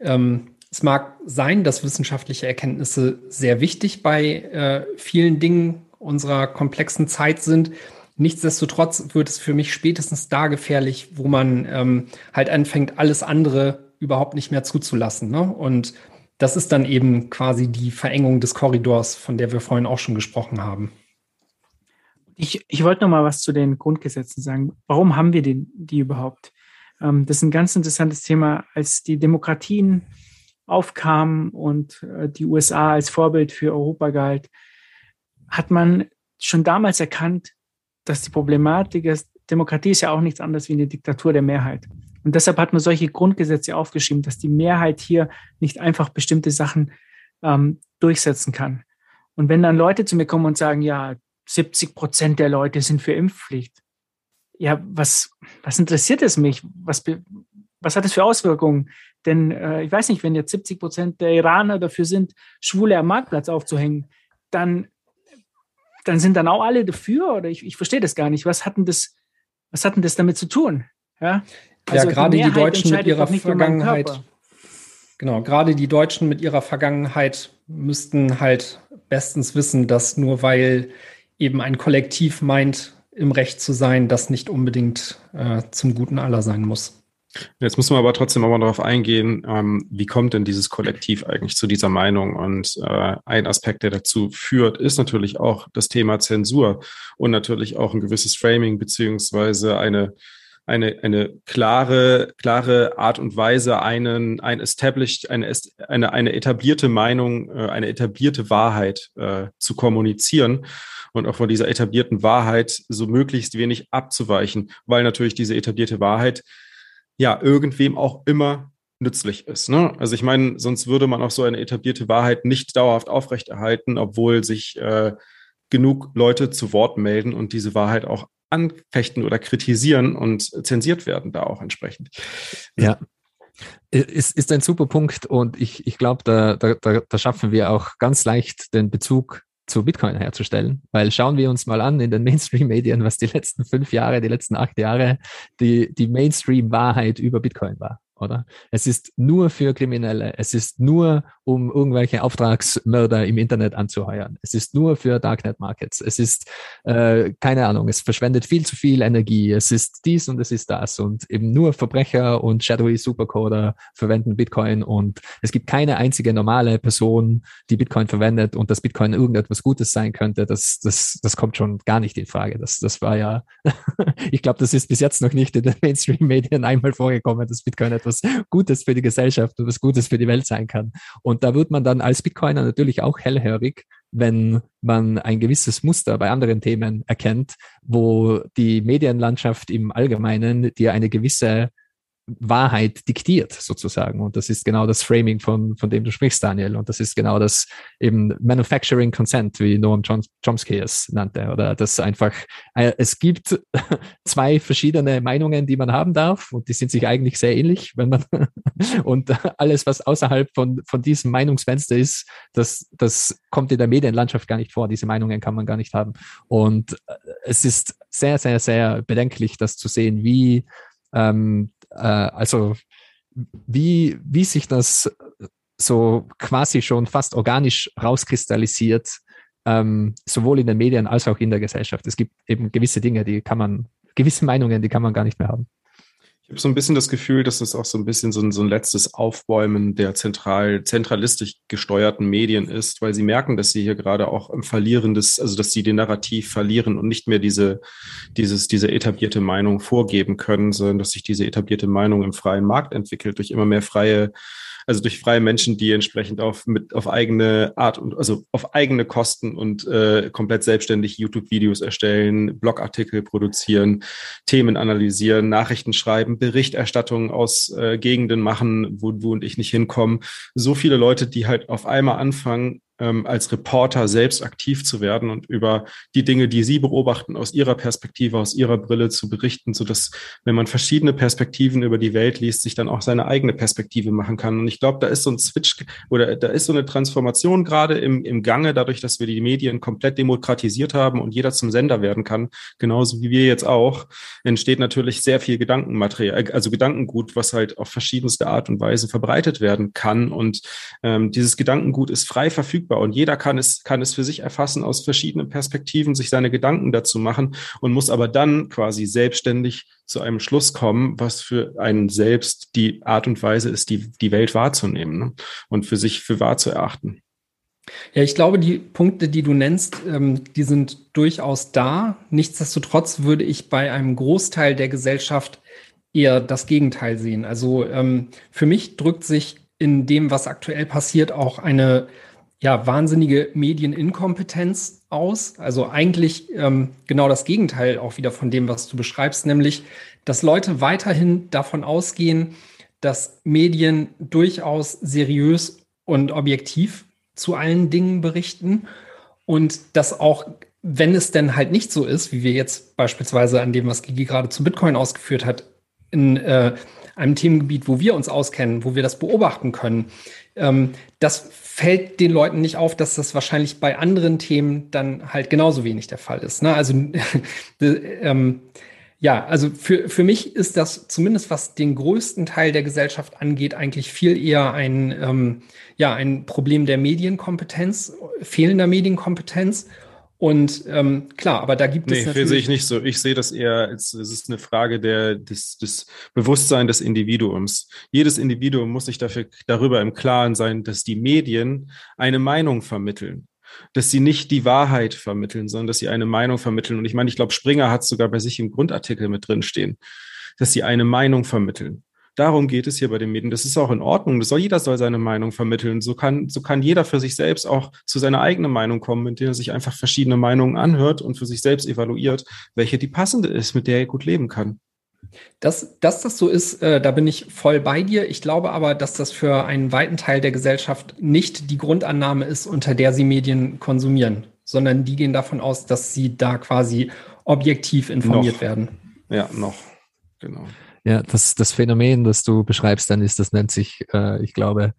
ähm, es mag sein, dass wissenschaftliche Erkenntnisse sehr wichtig bei äh, vielen Dingen unserer komplexen Zeit sind. Nichtsdestotrotz wird es für mich spätestens da gefährlich, wo man ähm, halt anfängt, alles andere überhaupt nicht mehr zuzulassen. Ne? Und das ist dann eben quasi die Verengung des Korridors, von der wir vorhin auch schon gesprochen haben. Ich, ich wollte noch mal was zu den Grundgesetzen sagen. Warum haben wir die, die überhaupt? Ähm, das ist ein ganz interessantes Thema. Als die Demokratien aufkamen und äh, die USA als Vorbild für Europa galt, hat man schon damals erkannt, dass die Problematik ist, Demokratie ist ja auch nichts anderes wie eine Diktatur der Mehrheit. Und deshalb hat man solche Grundgesetze aufgeschrieben, dass die Mehrheit hier nicht einfach bestimmte Sachen ähm, durchsetzen kann. Und wenn dann Leute zu mir kommen und sagen, ja, 70 Prozent der Leute sind für Impfpflicht, ja, was, was interessiert es mich? Was, was hat es für Auswirkungen? Denn äh, ich weiß nicht, wenn jetzt 70 Prozent der Iraner dafür sind, Schwule am Marktplatz aufzuhängen, dann, dann sind dann auch alle dafür oder ich, ich verstehe das gar nicht. Was hatten das, was hatten das damit zu tun? Ja, also ja, gerade die, die Deutschen mit ihrer Vergangenheit. Genau, gerade die Deutschen mit ihrer Vergangenheit müssten halt bestens wissen, dass nur weil eben ein Kollektiv meint, im Recht zu sein, das nicht unbedingt äh, zum Guten aller sein muss. Jetzt muss man aber trotzdem auch mal darauf eingehen, ähm, wie kommt denn dieses Kollektiv eigentlich zu dieser Meinung? Und äh, ein Aspekt, der dazu führt, ist natürlich auch das Thema Zensur und natürlich auch ein gewisses Framing beziehungsweise eine eine, eine klare, klare Art und Weise, einen, ein established, eine, eine, eine etablierte Meinung, äh, eine etablierte Wahrheit äh, zu kommunizieren und auch von dieser etablierten Wahrheit so möglichst wenig abzuweichen, weil natürlich diese etablierte Wahrheit ja irgendwem auch immer nützlich ist. Ne? Also ich meine, sonst würde man auch so eine etablierte Wahrheit nicht dauerhaft aufrechterhalten, obwohl sich äh, genug Leute zu Wort melden und diese Wahrheit auch anfechten oder kritisieren und zensiert werden da auch entsprechend. Ja. Ist, ist ein super Punkt und ich, ich glaube, da, da, da schaffen wir auch ganz leicht den Bezug zu Bitcoin herzustellen. Weil schauen wir uns mal an in den Mainstream-Medien, was die letzten fünf Jahre, die letzten acht Jahre die, die Mainstream-Wahrheit über Bitcoin war oder? Es ist nur für Kriminelle. Es ist nur, um irgendwelche Auftragsmörder im Internet anzuheuern. Es ist nur für Darknet Markets. Es ist, äh, keine Ahnung, es verschwendet viel zu viel Energie. Es ist dies und es ist das. Und eben nur Verbrecher und Shadowy Supercoder verwenden Bitcoin und es gibt keine einzige normale Person, die Bitcoin verwendet und dass Bitcoin irgendetwas Gutes sein könnte. Das, das, das kommt schon gar nicht in Frage. Das, das war ja, (laughs) ich glaube, das ist bis jetzt noch nicht in den Mainstream-Medien einmal vorgekommen, dass Bitcoin etwas Gutes für die Gesellschaft und was Gutes für die Welt sein kann. Und da wird man dann als Bitcoiner natürlich auch hellhörig, wenn man ein gewisses Muster bei anderen Themen erkennt, wo die Medienlandschaft im Allgemeinen dir eine gewisse Wahrheit diktiert, sozusagen. Und das ist genau das Framing von, von dem du sprichst, Daniel. Und das ist genau das eben Manufacturing Consent, wie Noam Chomsky es nannte. Oder das einfach, äh, es gibt (laughs) zwei verschiedene Meinungen, die man haben darf. Und die sind sich eigentlich sehr ähnlich, wenn man, (laughs) und alles, was außerhalb von, von diesem Meinungsfenster ist, das, das kommt in der Medienlandschaft gar nicht vor. Diese Meinungen kann man gar nicht haben. Und äh, es ist sehr, sehr, sehr bedenklich, das zu sehen, wie ähm, äh, also wie, wie sich das so quasi schon fast organisch rauskristallisiert, ähm, sowohl in den Medien als auch in der Gesellschaft. Es gibt eben gewisse Dinge, die kann man, gewisse Meinungen, die kann man gar nicht mehr haben. Ich habe so ein bisschen das Gefühl, dass es auch so ein bisschen so ein, so ein letztes Aufbäumen der zentral, zentralistisch gesteuerten Medien ist, weil sie merken, dass sie hier gerade auch im Verlieren des, also dass sie den Narrativ verlieren und nicht mehr diese, dieses, diese etablierte Meinung vorgeben können, sondern dass sich diese etablierte Meinung im freien Markt entwickelt durch immer mehr freie also durch freie Menschen, die entsprechend auf mit auf eigene Art und also auf eigene Kosten und äh, komplett selbstständig YouTube-Videos erstellen, Blogartikel produzieren, Themen analysieren, Nachrichten schreiben, Berichterstattungen aus äh, Gegenden machen, wo du und ich nicht hinkommen. So viele Leute, die halt auf einmal anfangen, ähm, als Reporter selbst aktiv zu werden und über die Dinge, die Sie beobachten, aus Ihrer Perspektive, aus Ihrer Brille zu berichten, so dass, wenn man verschiedene Perspektiven über die Welt liest, sich dann auch seine eigene Perspektive machen kann. Und ich glaube, da ist so ein Switch oder da ist so eine Transformation gerade im, im Gange, dadurch, dass wir die Medien komplett demokratisiert haben und jeder zum Sender werden kann, genauso wie wir jetzt auch, entsteht natürlich sehr viel Gedankenmaterial, also Gedankengut, was halt auf verschiedenste Art und Weise verbreitet werden kann. Und ähm, dieses Gedankengut ist frei verfügbar verfügbar und jeder kann es, kann es für sich erfassen aus verschiedenen Perspektiven, sich seine Gedanken dazu machen und muss aber dann quasi selbstständig zu einem Schluss kommen, was für einen selbst die Art und Weise ist, die, die Welt wahrzunehmen ne? und für sich für wahr zu erachten. Ja, ich glaube, die Punkte, die du nennst, ähm, die sind durchaus da. Nichtsdestotrotz würde ich bei einem Großteil der Gesellschaft eher das Gegenteil sehen. Also ähm, für mich drückt sich in dem, was aktuell passiert, auch eine ja, wahnsinnige Medieninkompetenz aus. Also eigentlich ähm, genau das Gegenteil auch wieder von dem, was du beschreibst, nämlich, dass Leute weiterhin davon ausgehen, dass Medien durchaus seriös und objektiv zu allen Dingen berichten und dass auch, wenn es denn halt nicht so ist, wie wir jetzt beispielsweise an dem, was Gigi gerade zu Bitcoin ausgeführt hat, in äh, einem Themengebiet, wo wir uns auskennen, wo wir das beobachten können, ähm, das fällt den Leuten nicht auf, dass das wahrscheinlich bei anderen Themen dann halt genauso wenig der Fall ist. Ne? Also (laughs) ähm, Ja, also für, für mich ist das zumindest was den größten Teil der Gesellschaft angeht, eigentlich viel eher ein, ähm, ja, ein Problem der Medienkompetenz, fehlender Medienkompetenz. Und ähm, klar, aber da gibt nee, es natürlich... sehe ich nicht so. Ich sehe das eher, es, es ist eine Frage der, des, des Bewusstseins des Individuums. Jedes Individuum muss sich dafür, darüber im Klaren sein, dass die Medien eine Meinung vermitteln dass sie nicht die Wahrheit vermitteln, sondern dass sie eine Meinung vermitteln. Und ich meine, ich glaube, Springer hat es sogar bei sich im Grundartikel mit drin stehen, dass sie eine Meinung vermitteln. Darum geht es hier bei den Medien. Das ist auch in Ordnung. Das soll, jeder soll seine Meinung vermitteln. So kann, so kann jeder für sich selbst auch zu seiner eigenen Meinung kommen, indem er sich einfach verschiedene Meinungen anhört und für sich selbst evaluiert, welche die passende ist, mit der er gut leben kann. Dass, dass das so ist, äh, da bin ich voll bei dir. Ich glaube aber, dass das für einen weiten Teil der Gesellschaft nicht die Grundannahme ist, unter der sie Medien konsumieren, sondern die gehen davon aus, dass sie da quasi objektiv informiert noch. werden. Ja, noch. Genau. Ja, das, das Phänomen, das du beschreibst, dann ist, das nennt sich, äh, ich glaube,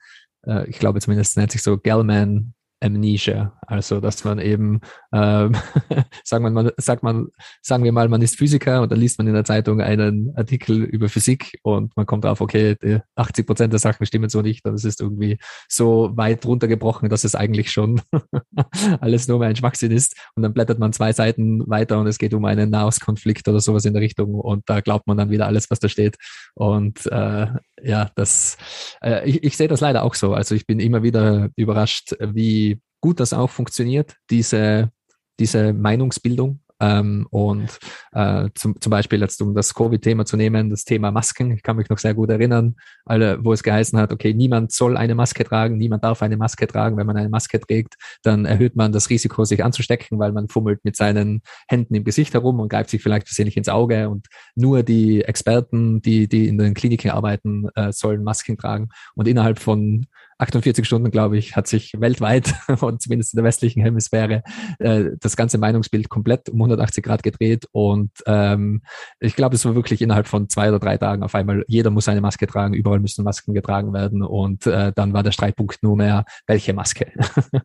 äh, ich glaube zumindest nennt sich so Gellman Amnesia, also dass man eben, ähm, (laughs) sagen, wir mal, sagt man, sagen wir mal, man ist Physiker und dann liest man in der Zeitung einen Artikel über Physik und man kommt drauf, okay, 80 Prozent der Sachen stimmen so nicht und es ist irgendwie so weit runtergebrochen, dass es eigentlich schon (laughs) alles nur mehr ein Schwachsinn ist und dann blättert man zwei Seiten weiter und es geht um einen Nahostkonflikt oder sowas in der Richtung und da glaubt man dann wieder alles, was da steht und äh, ja, das, äh, ich, ich sehe das leider auch so. Also ich bin immer wieder überrascht, wie gut das auch funktioniert, diese, diese Meinungsbildung ähm, und äh, zum, zum Beispiel jetzt, um das Covid-Thema zu nehmen, das Thema Masken. Ich kann mich noch sehr gut erinnern, alle, wo es geheißen hat, okay, niemand soll eine Maske tragen, niemand darf eine Maske tragen. Wenn man eine Maske trägt, dann erhöht man das Risiko, sich anzustecken, weil man fummelt mit seinen Händen im Gesicht herum und greift sich vielleicht versehentlich ins Auge. Und nur die Experten, die, die in den Kliniken arbeiten, äh, sollen Masken tragen. Und innerhalb von 48 Stunden, glaube ich, hat sich weltweit (laughs) und zumindest in der westlichen Hemisphäre äh, das ganze Meinungsbild komplett um 180 Grad gedreht. Und ähm, ich glaube, es war wirklich innerhalb von zwei oder drei Tagen auf einmal, jeder muss eine Maske tragen, überall müssen Masken getragen werden. Und äh, dann war der Streitpunkt nur mehr, welche Maske?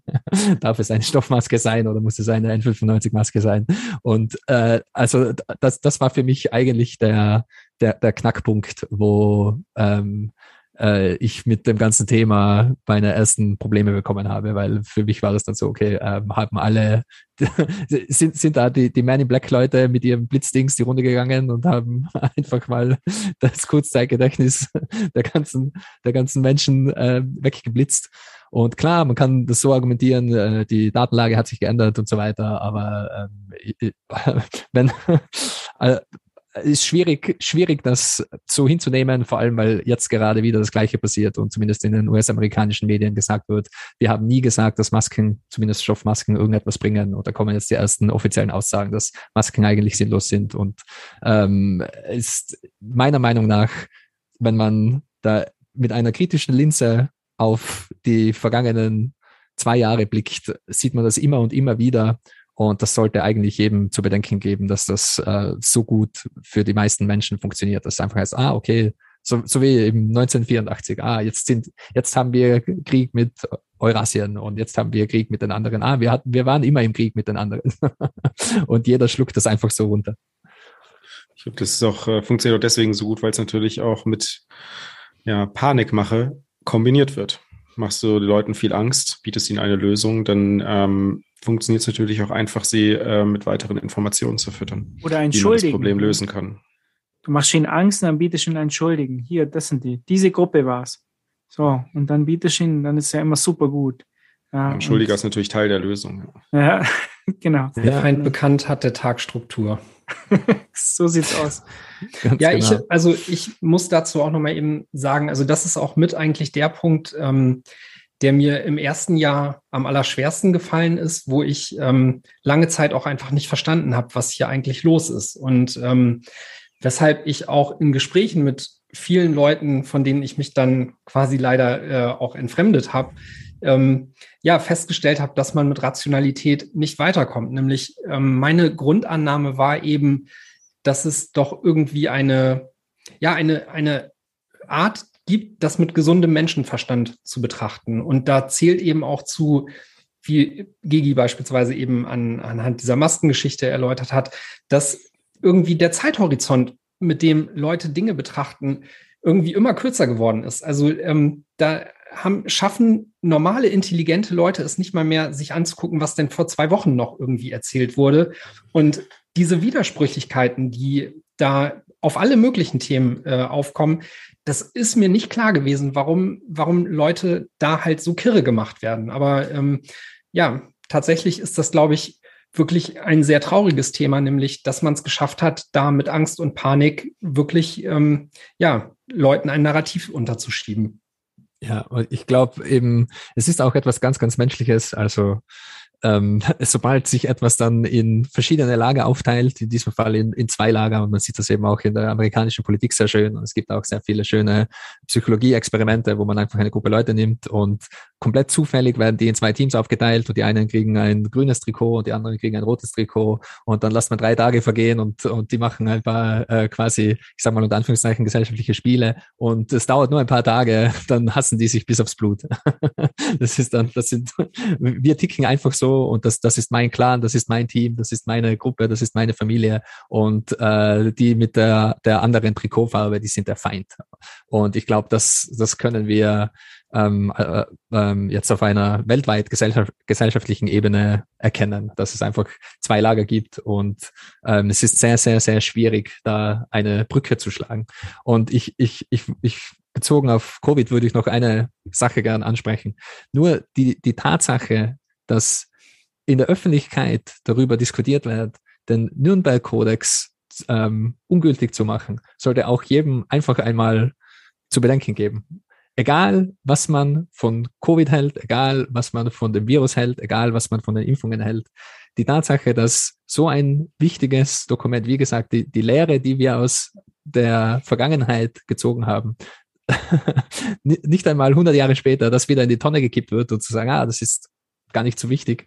(laughs) Darf es eine Stoffmaske sein oder muss es eine N95-Maske sein? Und äh, also das, das war für mich eigentlich der, der, der Knackpunkt, wo ähm, äh, ich mit dem ganzen Thema meine ersten Probleme bekommen habe, weil für mich war das dann so, okay, ähm, haben alle, (laughs) sind, sind da die, die Man in Black Leute mit ihrem Blitzdings die Runde gegangen und haben (laughs) einfach mal das Kurzzeitgedächtnis der ganzen, der ganzen Menschen äh, weggeblitzt. Und klar, man kann das so argumentieren, äh, die Datenlage hat sich geändert und so weiter, aber ähm, (laughs) wenn, äh, ist schwierig, schwierig, das so hinzunehmen, vor allem, weil jetzt gerade wieder das Gleiche passiert und zumindest in den US-amerikanischen Medien gesagt wird, wir haben nie gesagt, dass Masken, zumindest Stoffmasken, irgendetwas bringen. Und da kommen jetzt die ersten offiziellen Aussagen, dass Masken eigentlich sinnlos sind. Und ähm, ist meiner Meinung nach, wenn man da mit einer kritischen Linse auf die vergangenen zwei Jahre blickt, sieht man das immer und immer wieder und das sollte eigentlich jedem zu bedenken geben, dass das äh, so gut für die meisten Menschen funktioniert, dass es einfach heißt, ah, okay, so, so wie eben 1984, ah, jetzt sind, jetzt haben wir Krieg mit Eurasien und jetzt haben wir Krieg mit den anderen. Ah, wir hatten, wir waren immer im Krieg mit den anderen. (laughs) und jeder schluckt das einfach so runter. Ich glaube, das ist auch, äh, funktioniert auch deswegen so gut, weil es natürlich auch mit ja, Panikmache kombiniert wird. Machst du den Leuten viel Angst, bietest ihnen eine Lösung, dann ähm, funktioniert es natürlich auch einfach, sie äh, mit weiteren Informationen zu füttern. Oder entschuldigen. Wie man das Problem lösen kann. Du machst ihnen Angst und dann bietest du ihnen entschuldigen. Hier, das sind die. Diese Gruppe war es. So, und dann bietest du ihnen, dann ist ja immer super gut. Ja, Entschuldiger ist natürlich Teil der Lösung. Ja, (laughs) genau. Der Feind bekannt hat der Tagstruktur. (laughs) so sieht's aus. Ganz ja, genau. ich, also ich muss dazu auch nochmal eben sagen, also das ist auch mit eigentlich der Punkt, ähm, der mir im ersten Jahr am allerschwersten gefallen ist, wo ich ähm, lange Zeit auch einfach nicht verstanden habe, was hier eigentlich los ist. Und ähm, weshalb ich auch in Gesprächen mit vielen Leuten, von denen ich mich dann quasi leider äh, auch entfremdet habe, ähm, ja, festgestellt habe, dass man mit Rationalität nicht weiterkommt. Nämlich ähm, meine Grundannahme war eben, dass es doch irgendwie eine, ja, eine, eine Art gibt, das mit gesundem Menschenverstand zu betrachten. Und da zählt eben auch zu, wie Gigi beispielsweise eben an, anhand dieser Maskengeschichte erläutert hat, dass irgendwie der Zeithorizont, mit dem Leute Dinge betrachten, irgendwie immer kürzer geworden ist. Also ähm, da haben, schaffen normale, intelligente Leute es nicht mal mehr, sich anzugucken, was denn vor zwei Wochen noch irgendwie erzählt wurde. Und diese Widersprüchlichkeiten, die da auf alle möglichen Themen äh, aufkommen, das ist mir nicht klar gewesen, warum, warum Leute da halt so kirre gemacht werden. Aber ähm, ja, tatsächlich ist das, glaube ich, wirklich ein sehr trauriges Thema, nämlich, dass man es geschafft hat, da mit Angst und Panik wirklich ähm, ja, Leuten ein Narrativ unterzuschieben. Ja, ich glaube eben, es ist auch etwas ganz, ganz Menschliches. Also ähm, (laughs) sobald sich etwas dann in verschiedene Lager aufteilt, in diesem Fall in, in zwei Lager, und man sieht das eben auch in der amerikanischen Politik sehr schön, und es gibt auch sehr viele schöne Psychologie-Experimente, wo man einfach eine Gruppe Leute nimmt und komplett zufällig werden die in zwei Teams aufgeteilt und die einen kriegen ein grünes Trikot und die anderen kriegen ein rotes Trikot und dann lässt man drei Tage vergehen und, und die machen ein paar äh, quasi, ich sag mal unter Anführungszeichen, gesellschaftliche Spiele und es dauert nur ein paar Tage, dann hassen die sich bis aufs Blut. (laughs) das ist dann, das sind, wir ticken einfach so und das, das ist mein Clan, das ist mein Team, das ist meine Gruppe, das ist meine Familie und äh, die mit der, der anderen Trikotfarbe, die sind der Feind. Und ich glaube, das, das können wir ähm, äh, äh, jetzt auf einer weltweit gesellschaft, gesellschaftlichen Ebene erkennen, dass es einfach zwei Lager gibt und ähm, es ist sehr, sehr, sehr schwierig, da eine Brücke zu schlagen. Und ich, ich, ich, ich bezogen auf Covid würde ich noch eine Sache gern ansprechen. Nur die, die Tatsache, dass in der Öffentlichkeit darüber diskutiert wird, den Nürnberg-Kodex ähm, ungültig zu machen, sollte auch jedem einfach einmal zu bedenken geben. Egal, was man von Covid hält, egal, was man von dem Virus hält, egal, was man von den Impfungen hält, die Tatsache, dass so ein wichtiges Dokument, wie gesagt, die, die Lehre, die wir aus der Vergangenheit gezogen haben, (laughs) nicht einmal 100 Jahre später, das wieder in die Tonne gekippt wird und zu sagen, ah, das ist gar nicht so wichtig,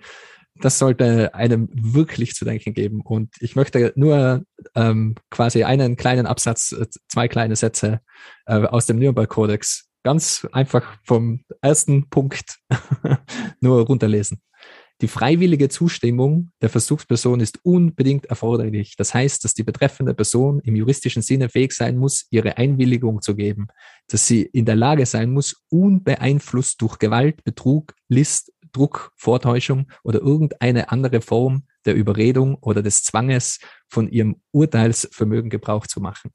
das sollte einem wirklich zu denken geben. Und ich möchte nur ähm, quasi einen kleinen Absatz, äh, zwei kleine Sätze äh, aus dem Nürnberg-Kodex ganz einfach vom ersten Punkt (laughs) nur runterlesen. Die freiwillige Zustimmung der Versuchsperson ist unbedingt erforderlich. Das heißt, dass die betreffende Person im juristischen Sinne fähig sein muss, ihre Einwilligung zu geben, dass sie in der Lage sein muss, unbeeinflusst durch Gewalt, Betrug, List Druck, Vortäuschung oder irgendeine andere Form der Überredung oder des Zwanges von ihrem Urteilsvermögen Gebrauch zu machen.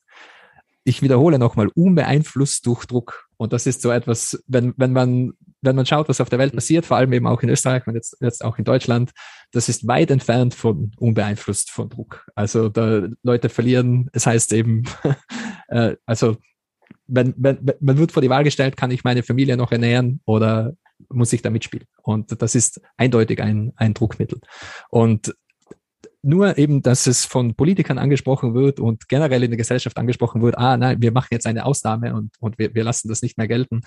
Ich wiederhole nochmal, unbeeinflusst durch Druck. Und das ist so etwas, wenn, wenn man, wenn man schaut, was auf der Welt passiert, vor allem eben auch in Österreich und jetzt, jetzt auch in Deutschland, das ist weit entfernt von unbeeinflusst von Druck. Also da Leute verlieren, es heißt eben, (laughs) äh, also wenn, wenn, man wird vor die Wahl gestellt, kann ich meine Familie noch ernähren oder muss ich da mitspielen. Und das ist eindeutig ein, ein Druckmittel. Und nur eben, dass es von Politikern angesprochen wird und generell in der Gesellschaft angesprochen wird, ah, nein, wir machen jetzt eine Ausnahme und, und wir, wir lassen das nicht mehr gelten.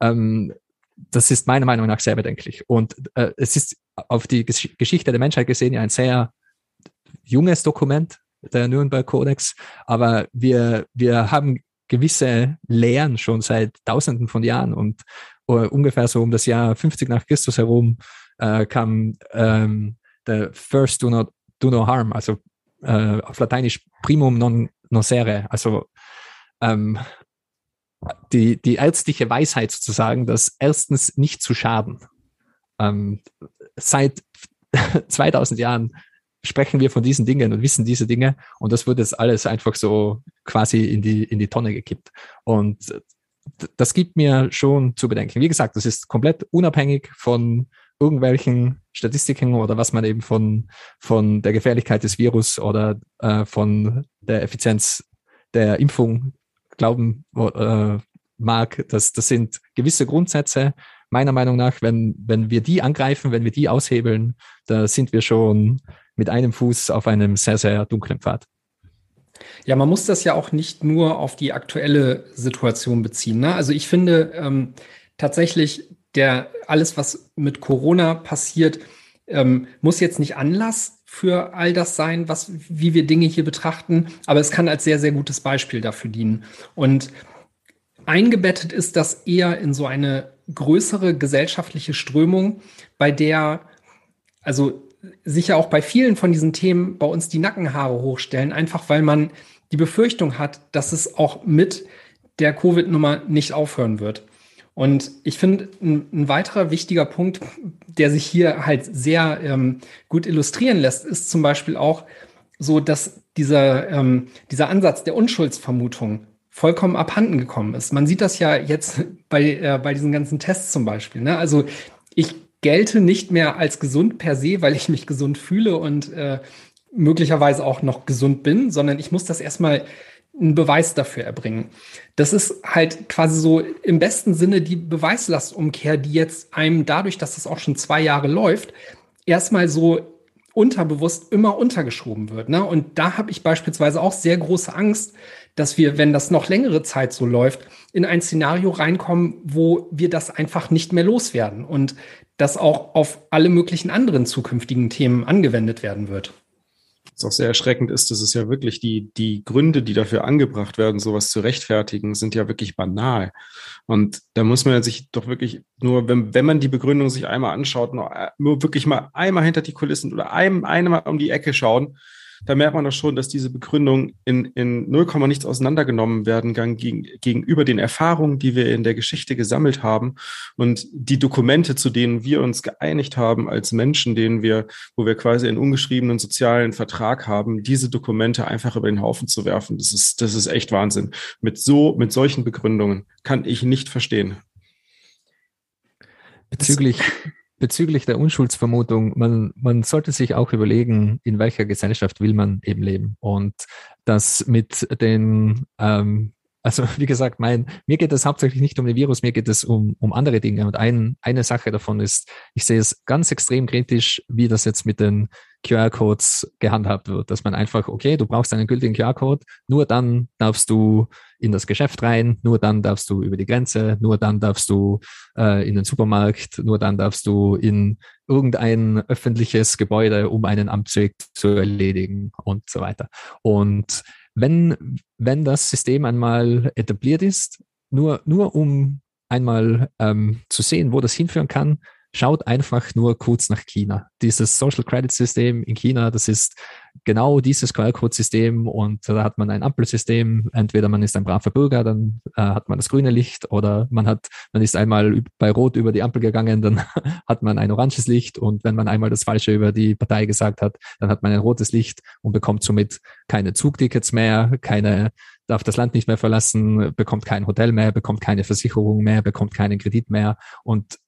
Ähm, das ist meiner Meinung nach sehr bedenklich. Und äh, es ist auf die Gesch Geschichte der Menschheit gesehen ja ein sehr junges Dokument, der Nürnberg-Kodex, aber wir, wir haben gewisse Lehren schon seit Tausenden von Jahren und ungefähr so um das Jahr 50 nach Christus herum äh, kam ähm, der First Do Not Do No Harm, also äh, auf Lateinisch Primum non nocere, also ähm, die, die ärztliche Weisheit sozusagen, dass erstens nicht zu schaden. Ähm, seit (laughs) 2000 Jahren sprechen wir von diesen Dingen und wissen diese Dinge und das wird jetzt alles einfach so quasi in die, in die Tonne gekippt. Und das gibt mir schon zu bedenken. Wie gesagt, das ist komplett unabhängig von irgendwelchen Statistiken oder was man eben von, von der Gefährlichkeit des Virus oder äh, von der Effizienz der Impfung glauben äh, mag. Das, das sind gewisse Grundsätze. Meiner Meinung nach, wenn, wenn wir die angreifen, wenn wir die aushebeln, da sind wir schon mit einem Fuß auf einem sehr, sehr dunklen Pfad. Ja, man muss das ja auch nicht nur auf die aktuelle Situation beziehen. Ne? Also ich finde ähm, tatsächlich, der alles, was mit Corona passiert, ähm, muss jetzt nicht Anlass für all das sein, was, wie wir Dinge hier betrachten, aber es kann als sehr, sehr gutes Beispiel dafür dienen. Und eingebettet ist das eher in so eine größere gesellschaftliche Strömung, bei der also sich ja auch bei vielen von diesen Themen bei uns die Nackenhaare hochstellen, einfach weil man die Befürchtung hat, dass es auch mit der Covid-Nummer nicht aufhören wird. Und ich finde, ein, ein, weiterer wichtiger Punkt, der sich hier halt sehr ähm, gut illustrieren lässt, ist zum Beispiel auch so, dass dieser, ähm, dieser Ansatz der Unschuldsvermutung vollkommen abhanden gekommen ist. Man sieht das ja jetzt (laughs) bei, äh, bei diesen ganzen Tests zum Beispiel. Ne? Also ich gelte nicht mehr als gesund per se, weil ich mich gesund fühle und äh, möglicherweise auch noch gesund bin, sondern ich muss das erstmal einen Beweis dafür erbringen. Das ist halt quasi so im besten Sinne die Beweislastumkehr, die jetzt einem dadurch, dass das auch schon zwei Jahre läuft, erstmal so unterbewusst immer untergeschoben wird. Ne? Und da habe ich beispielsweise auch sehr große Angst, dass wir, wenn das noch längere Zeit so läuft, in ein Szenario reinkommen, wo wir das einfach nicht mehr loswerden und das auch auf alle möglichen anderen zukünftigen Themen angewendet werden wird. Was auch sehr erschreckend ist, dass es ja wirklich die, die Gründe, die dafür angebracht werden, sowas zu rechtfertigen, sind ja wirklich banal. Und da muss man sich doch wirklich nur, wenn, wenn man die Begründung sich einmal anschaut, nur, nur wirklich mal einmal hinter die Kulissen oder ein, einmal um die Ecke schauen, da merkt man doch schon, dass diese Begründungen in, in 0, nichts auseinandergenommen werden gegen, gegenüber den Erfahrungen, die wir in der Geschichte gesammelt haben und die Dokumente, zu denen wir uns geeinigt haben als Menschen, denen wir, wo wir quasi einen ungeschriebenen sozialen Vertrag haben, diese Dokumente einfach über den Haufen zu werfen, das ist, das ist echt Wahnsinn. Mit so, mit solchen Begründungen kann ich nicht verstehen. Bezüglich, (laughs) bezüglich der Unschuldsvermutung, man, man sollte sich auch überlegen, in welcher Gesellschaft will man eben leben. Und das mit den, ähm, also (laughs) wie gesagt, mein, mir geht es hauptsächlich nicht um den Virus, mir geht es um, um andere Dinge. Und ein, eine Sache davon ist, ich sehe es ganz extrem kritisch, wie das jetzt mit den QR-Codes gehandhabt wird, dass man einfach, okay, du brauchst einen gültigen QR-Code, nur dann darfst du in das Geschäft rein, nur dann darfst du über die Grenze, nur dann darfst du äh, in den Supermarkt, nur dann darfst du in irgendein öffentliches Gebäude, um einen Amtsweg zu erledigen und so weiter. Und wenn, wenn das System einmal etabliert ist, nur, nur um einmal ähm, zu sehen, wo das hinführen kann, schaut einfach nur kurz nach China. Dieses Social Credit System in China, das ist genau dieses QR-Code-System und da hat man ein Ampelsystem. Entweder man ist ein braver Bürger, dann äh, hat man das grüne Licht oder man hat, man ist einmal bei Rot über die Ampel gegangen, dann (laughs) hat man ein oranges Licht und wenn man einmal das Falsche über die Partei gesagt hat, dann hat man ein rotes Licht und bekommt somit keine Zugtickets mehr, keine darf das Land nicht mehr verlassen, bekommt kein Hotel mehr, bekommt keine Versicherung mehr, bekommt keinen Kredit mehr und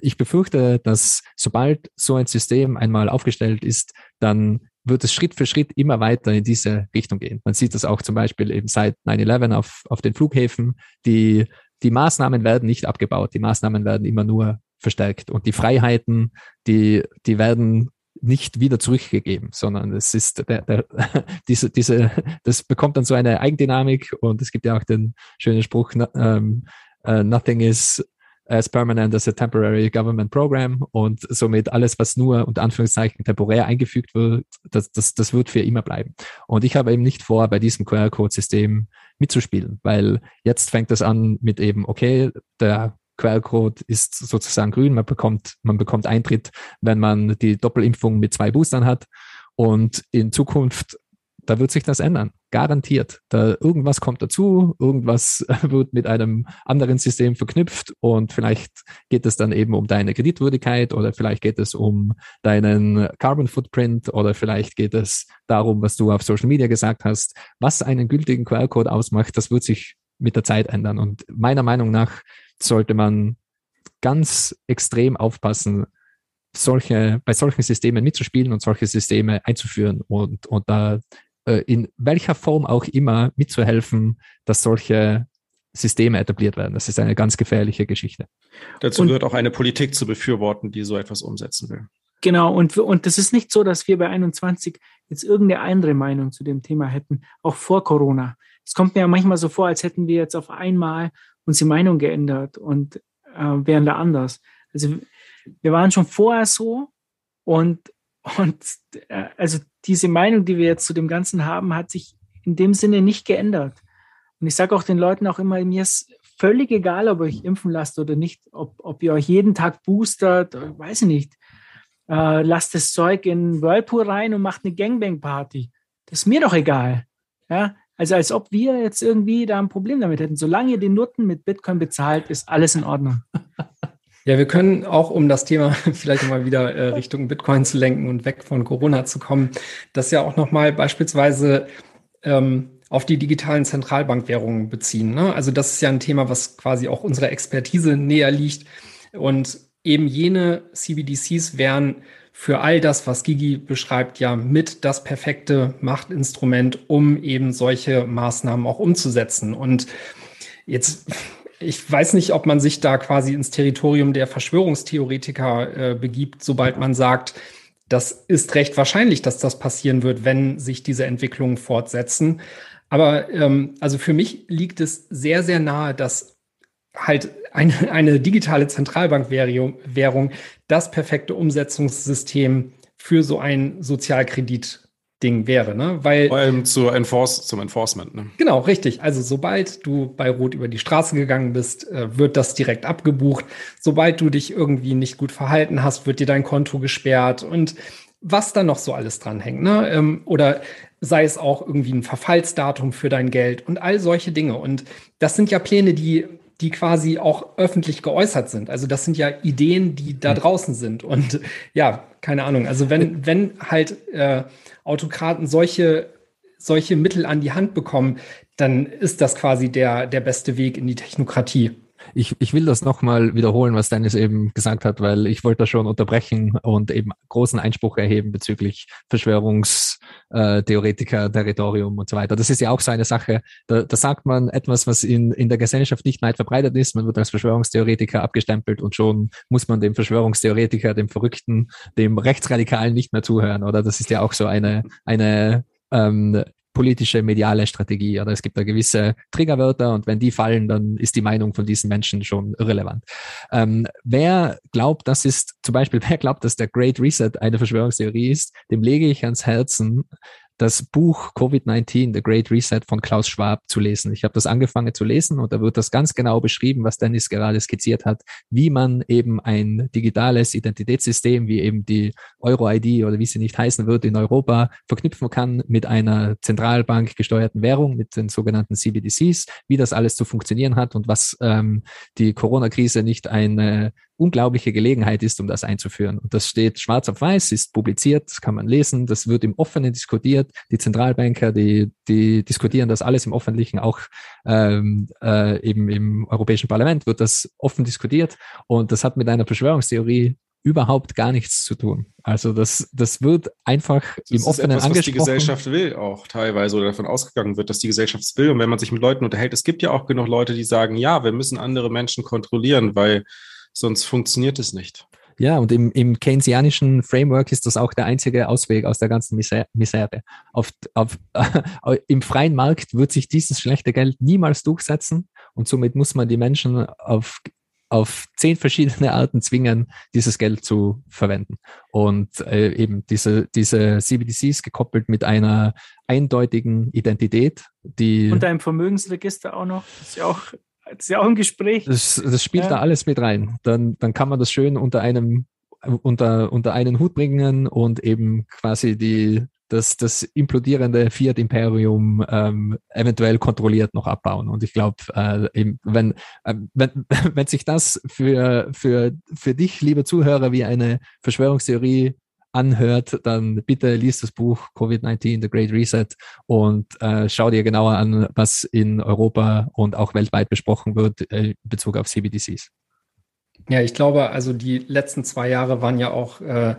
ich befürchte, dass sobald so ein System einmal aufgestellt ist, dann wird es Schritt für Schritt immer weiter in diese Richtung gehen. Man sieht das auch zum Beispiel eben seit 9-11 auf, auf den Flughäfen. Die, die Maßnahmen werden nicht abgebaut, die Maßnahmen werden immer nur verstärkt und die Freiheiten, die, die werden nicht wieder zurückgegeben, sondern es ist der, der, (laughs) diese, diese, das bekommt dann so eine Eigendynamik und es gibt ja auch den schönen Spruch, ähm, uh, nothing is as permanent as a temporary government program und somit alles, was nur unter Anführungszeichen temporär eingefügt wird, das, das, das wird für immer bleiben. Und ich habe eben nicht vor, bei diesem QR-Code-System mitzuspielen, weil jetzt fängt es an mit eben, okay, der QR-Code ist sozusagen grün, man bekommt, man bekommt Eintritt, wenn man die Doppelimpfung mit zwei Boostern hat. Und in Zukunft da wird sich das ändern. Garantiert. Da irgendwas kommt dazu, irgendwas (laughs) wird mit einem anderen System verknüpft und vielleicht geht es dann eben um deine Kreditwürdigkeit oder vielleicht geht es um deinen Carbon Footprint oder vielleicht geht es darum, was du auf Social Media gesagt hast. Was einen gültigen QR-Code ausmacht, das wird sich mit der Zeit ändern. Und meiner Meinung nach sollte man ganz extrem aufpassen, solche, bei solchen Systemen mitzuspielen und solche Systeme einzuführen und, und da in welcher Form auch immer mitzuhelfen, dass solche Systeme etabliert werden. Das ist eine ganz gefährliche Geschichte. Dazu und, gehört auch eine Politik zu befürworten, die so etwas umsetzen will. Genau, und, und das ist nicht so, dass wir bei 21 jetzt irgendeine andere Meinung zu dem Thema hätten, auch vor Corona. Es kommt mir ja manchmal so vor, als hätten wir jetzt auf einmal unsere Meinung geändert und äh, wären da anders. Also wir waren schon vorher so und und äh, also diese Meinung, die wir jetzt zu dem Ganzen haben, hat sich in dem Sinne nicht geändert. Und ich sage auch den Leuten auch immer, mir ist völlig egal, ob ihr euch impfen lasst oder nicht, ob, ob ihr euch jeden Tag boostert, weiß ich nicht. äh, lasst das Zeug in Whirlpool rein und macht eine Gangbang-Party. Das ist mir doch egal. Ja, also als ob wir jetzt irgendwie da ein Problem damit hätten. Solange ihr den Nutten mit Bitcoin bezahlt, ist alles in Ordnung. (laughs) Ja, wir können auch, um das Thema (laughs) vielleicht mal wieder äh, Richtung Bitcoin zu lenken und weg von Corona zu kommen, das ja auch nochmal beispielsweise ähm, auf die digitalen Zentralbankwährungen beziehen. Ne? Also das ist ja ein Thema, was quasi auch unserer Expertise näher liegt. Und eben jene CBDCs wären für all das, was Gigi beschreibt, ja mit das perfekte Machtinstrument, um eben solche Maßnahmen auch umzusetzen. Und jetzt, ich weiß nicht, ob man sich da quasi ins Territorium der Verschwörungstheoretiker äh, begibt, sobald man sagt, das ist recht wahrscheinlich, dass das passieren wird, wenn sich diese Entwicklungen fortsetzen. Aber ähm, also für mich liegt es sehr, sehr nahe, dass halt eine, eine digitale Zentralbankwährung das perfekte Umsetzungssystem für so ein Sozialkredit-Ding wäre, ne? Weil vor allem zu Enforce, zum Enforcement. Ne? Genau, richtig. Also sobald du bei Rot über die Straße gegangen bist, äh, wird das direkt abgebucht. Sobald du dich irgendwie nicht gut verhalten hast, wird dir dein Konto gesperrt und was da noch so alles dranhängt, ne? Ähm, oder sei es auch irgendwie ein Verfallsdatum für dein Geld und all solche Dinge. Und das sind ja Pläne, die die quasi auch öffentlich geäußert sind. Also das sind ja Ideen, die da hm. draußen sind. Und ja, keine Ahnung. Also wenn, wenn halt äh, Autokraten solche, solche Mittel an die Hand bekommen, dann ist das quasi der, der beste Weg in die Technokratie. Ich, ich will das nochmal wiederholen, was Dennis eben gesagt hat, weil ich wollte das schon unterbrechen und eben großen Einspruch erheben bezüglich Verschwörungstheoretiker, Territorium und so weiter. Das ist ja auch so eine Sache, da, da sagt man etwas, was in, in der Gesellschaft nicht weit verbreitet ist. Man wird als Verschwörungstheoretiker abgestempelt und schon muss man dem Verschwörungstheoretiker, dem Verrückten, dem Rechtsradikalen nicht mehr zuhören, oder? Das ist ja auch so eine, eine ähm, politische, mediale Strategie. Oder es gibt da gewisse Triggerwörter und wenn die fallen, dann ist die Meinung von diesen Menschen schon irrelevant. Ähm, wer glaubt, das ist zum Beispiel, (laughs) wer glaubt, dass der Great Reset eine Verschwörungstheorie ist, dem lege ich ans Herzen, das Buch Covid-19, The Great Reset von Klaus Schwab zu lesen. Ich habe das angefangen zu lesen und da wird das ganz genau beschrieben, was Dennis gerade skizziert hat, wie man eben ein digitales Identitätssystem, wie eben die Euro-ID oder wie sie nicht heißen wird, in Europa verknüpfen kann mit einer Zentralbank gesteuerten Währung, mit den sogenannten CBDCs, wie das alles zu funktionieren hat und was ähm, die Corona-Krise nicht eine unglaubliche Gelegenheit ist, um das einzuführen. Und das steht schwarz auf weiß, ist publiziert, das kann man lesen, das wird im Offenen diskutiert. Die Zentralbanker, die, die diskutieren das alles im Öffentlichen, auch ähm, äh, eben im Europäischen Parlament wird das offen diskutiert. Und das hat mit einer Verschwörungstheorie überhaupt gar nichts zu tun. Also das, das wird einfach das im Offenen etwas, angesprochen. Was die Gesellschaft will auch teilweise oder davon ausgegangen wird, dass die Gesellschaft es will. Und wenn man sich mit Leuten unterhält, es gibt ja auch genug Leute, die sagen, ja, wir müssen andere Menschen kontrollieren, weil sonst funktioniert es nicht. Ja, und im, im keynesianischen Framework ist das auch der einzige Ausweg aus der ganzen Misere. Auf, auf, äh, (laughs) Im freien Markt wird sich dieses schlechte Geld niemals durchsetzen und somit muss man die Menschen auf, auf zehn verschiedene Arten zwingen, dieses Geld zu verwenden. Und äh, eben diese, diese CBDCs gekoppelt mit einer eindeutigen Identität, die. Und einem Vermögensregister auch noch. Das ist ja auch ist ja auch ein Gespräch. Das, das spielt ja. da alles mit rein. Dann, dann kann man das schön unter einem, unter, unter einen Hut bringen und eben quasi die, das, das implodierende Fiat-Imperium ähm, eventuell kontrolliert noch abbauen. Und ich glaube, äh, wenn, äh, wenn, (laughs) wenn sich das für, für, für dich, liebe Zuhörer, wie eine Verschwörungstheorie anhört, dann bitte liest das Buch Covid-19, The Great Reset und äh, schau dir genauer an, was in Europa und auch weltweit besprochen wird äh, in Bezug auf CBDCs. Ja, ich glaube, also die letzten zwei Jahre waren ja auch äh,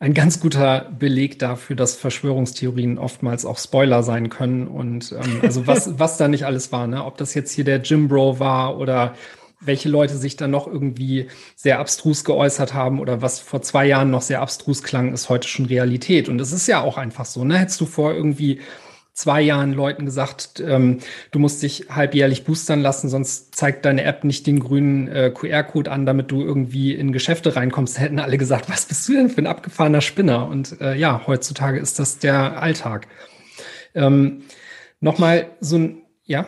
ein ganz guter Beleg dafür, dass Verschwörungstheorien oftmals auch Spoiler sein können und ähm, also was, (laughs) was da nicht alles war, ne? Ob das jetzt hier der Jim Bro war oder welche Leute sich dann noch irgendwie sehr abstrus geäußert haben oder was vor zwei Jahren noch sehr abstrus klang, ist heute schon Realität. Und es ist ja auch einfach so, ne? Hättest du vor irgendwie zwei Jahren Leuten gesagt, ähm, du musst dich halbjährlich boostern lassen, sonst zeigt deine App nicht den grünen äh, QR-Code an, damit du irgendwie in Geschäfte reinkommst, (laughs) hätten alle gesagt, was bist du denn für ein abgefahrener Spinner? Und äh, ja, heutzutage ist das der Alltag. Ähm, Nochmal so ein, ja?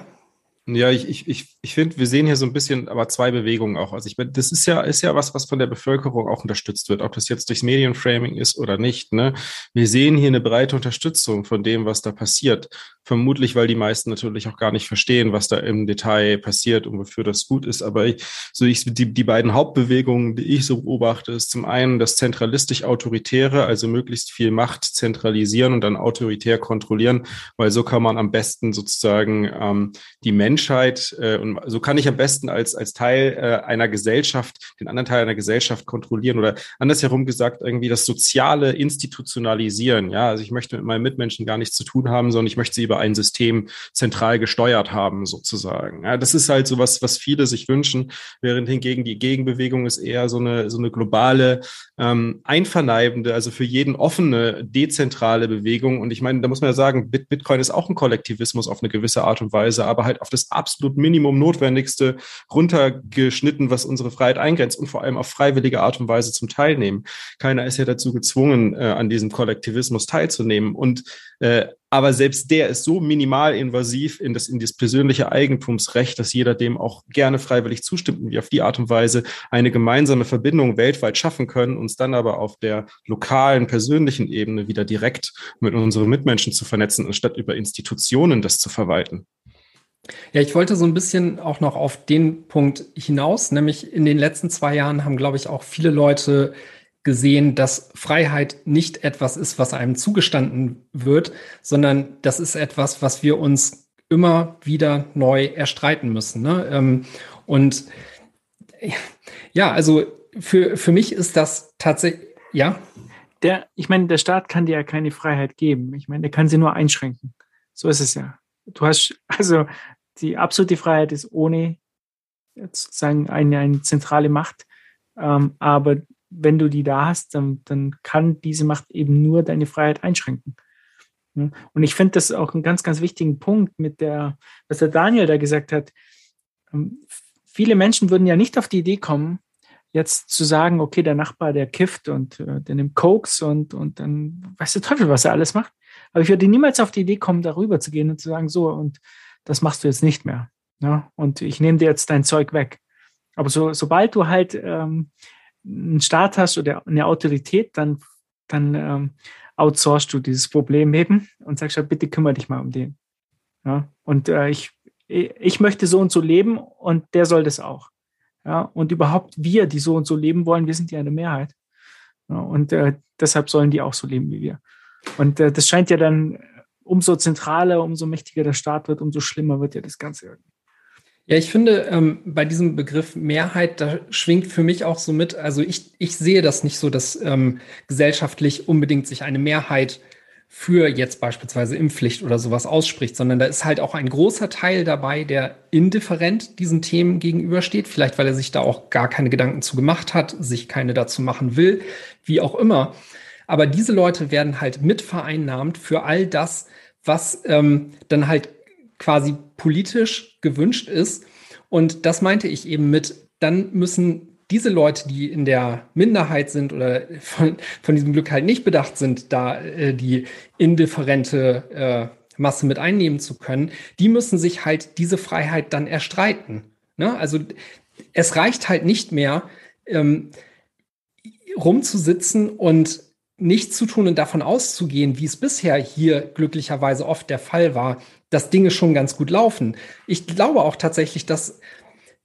Ja, ich, ich, ich, ich finde, wir sehen hier so ein bisschen aber zwei Bewegungen auch. Also ich meine, das ist ja, ist ja was, was von der Bevölkerung auch unterstützt wird, ob das jetzt durchs Medienframing ist oder nicht. Ne? Wir sehen hier eine breite Unterstützung von dem, was da passiert. Vermutlich, weil die meisten natürlich auch gar nicht verstehen, was da im Detail passiert und wofür das gut ist. Aber ich, so ich, die, die beiden Hauptbewegungen, die ich so beobachte, ist zum einen das zentralistisch-autoritäre, also möglichst viel Macht zentralisieren und dann autoritär kontrollieren, weil so kann man am besten sozusagen ähm, die Menschen Menschheit äh, und so kann ich am besten als, als Teil äh, einer Gesellschaft den anderen Teil einer Gesellschaft kontrollieren oder andersherum gesagt irgendwie das soziale Institutionalisieren. Ja, also ich möchte mit meinen Mitmenschen gar nichts zu tun haben, sondern ich möchte sie über ein System zentral gesteuert haben sozusagen. Ja, das ist halt so was, was viele sich wünschen, während hingegen die Gegenbewegung ist eher so eine, so eine globale, ähm, einverneibende, also für jeden offene, dezentrale Bewegung. Und ich meine, da muss man ja sagen, Bitcoin ist auch ein Kollektivismus auf eine gewisse Art und Weise, aber halt auf das absolut Minimum Notwendigste runtergeschnitten, was unsere Freiheit eingrenzt und vor allem auf freiwillige Art und Weise zum Teilnehmen. Keiner ist ja dazu gezwungen, äh, an diesem Kollektivismus teilzunehmen. Und äh, aber selbst der ist so minimal invasiv in das, in das persönliche Eigentumsrecht, dass jeder dem auch gerne freiwillig zustimmt und wir auf die Art und Weise eine gemeinsame Verbindung weltweit schaffen können, uns dann aber auf der lokalen, persönlichen Ebene wieder direkt mit unseren Mitmenschen zu vernetzen, anstatt über Institutionen das zu verwalten. Ja, ich wollte so ein bisschen auch noch auf den Punkt hinaus, nämlich in den letzten zwei Jahren haben, glaube ich, auch viele Leute gesehen, dass Freiheit nicht etwas ist, was einem zugestanden wird, sondern das ist etwas, was wir uns immer wieder neu erstreiten müssen. Ne? Ähm, und ja, also für, für mich ist das tatsächlich, ja. Der, ich meine, der Staat kann dir ja keine Freiheit geben. Ich meine, der kann sie nur einschränken. So ist es ja. Du hast, also die absolute Freiheit ist ohne sozusagen eine, eine zentrale Macht. Ähm, aber wenn du die da hast, dann, dann kann diese Macht eben nur deine Freiheit einschränken. Und ich finde das auch einen ganz, ganz wichtigen Punkt mit der, was der Daniel da gesagt hat. Ähm, viele Menschen würden ja nicht auf die Idee kommen, jetzt zu sagen, okay, der Nachbar, der kifft und äh, der nimmt Cokes und, und dann weiß der Teufel, was er alles macht. Aber ich würde niemals auf die Idee kommen, darüber zu gehen und zu sagen, so, und das machst du jetzt nicht mehr. Ja? Und ich nehme dir jetzt dein Zeug weg. Aber so, sobald du halt ähm, einen Staat hast oder eine Autorität, dann, dann ähm, outsourcest du dieses Problem eben und sagst halt, bitte kümmere dich mal um den. Ja? Und äh, ich, ich möchte so und so leben und der soll das auch. Ja? Und überhaupt wir, die so und so leben wollen, wir sind ja eine Mehrheit. Ja? Und äh, deshalb sollen die auch so leben wie wir. Und äh, das scheint ja dann umso zentraler, umso mächtiger der Staat wird, umso schlimmer wird ja das Ganze irgendwie. Ja, ich finde, ähm, bei diesem Begriff Mehrheit, da schwingt für mich auch so mit, also ich, ich sehe das nicht so, dass ähm, gesellschaftlich unbedingt sich eine Mehrheit für jetzt beispielsweise Impfpflicht oder sowas ausspricht, sondern da ist halt auch ein großer Teil dabei, der indifferent diesen Themen gegenübersteht, vielleicht weil er sich da auch gar keine Gedanken zu gemacht hat, sich keine dazu machen will, wie auch immer. Aber diese Leute werden halt mitvereinnahmt für all das, was ähm, dann halt quasi politisch gewünscht ist. Und das meinte ich eben mit, dann müssen diese Leute, die in der Minderheit sind oder von, von diesem Glück halt nicht bedacht sind, da äh, die indifferente äh, Masse mit einnehmen zu können, die müssen sich halt diese Freiheit dann erstreiten. Ne? Also es reicht halt nicht mehr, ähm, rumzusitzen und nichts zu tun und davon auszugehen, wie es bisher hier glücklicherweise oft der Fall war, dass Dinge schon ganz gut laufen. Ich glaube auch tatsächlich, dass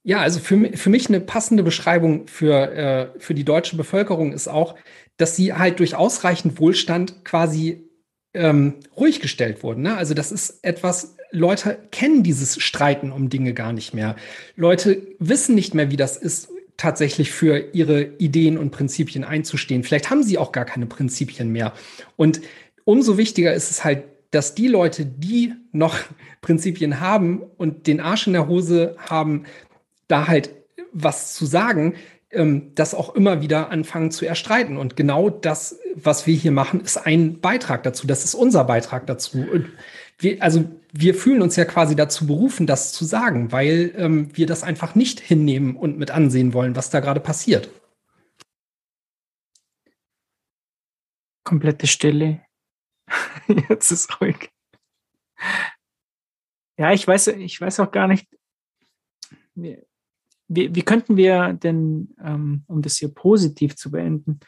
ja, also für, für mich eine passende Beschreibung für, äh, für die deutsche Bevölkerung ist auch, dass sie halt durch ausreichend Wohlstand quasi ähm, ruhig gestellt wurden. Ne? Also das ist etwas, Leute kennen dieses Streiten um Dinge gar nicht mehr. Leute wissen nicht mehr, wie das ist, tatsächlich für ihre Ideen und Prinzipien einzustehen. Vielleicht haben sie auch gar keine Prinzipien mehr. Und umso wichtiger ist es halt, dass die Leute, die noch (laughs) Prinzipien haben und den Arsch in der Hose haben, da halt was zu sagen, ähm, das auch immer wieder anfangen zu erstreiten. Und genau das, was wir hier machen, ist ein Beitrag dazu. Das ist unser Beitrag dazu. Wir, also wir fühlen uns ja quasi dazu berufen, das zu sagen, weil ähm, wir das einfach nicht hinnehmen und mit ansehen wollen, was da gerade passiert. Komplette Stille. (laughs) Jetzt ist ruhig. Ja, ich weiß, ich weiß auch gar nicht, wie, wie könnten wir denn, ähm, um das hier positiv zu beenden,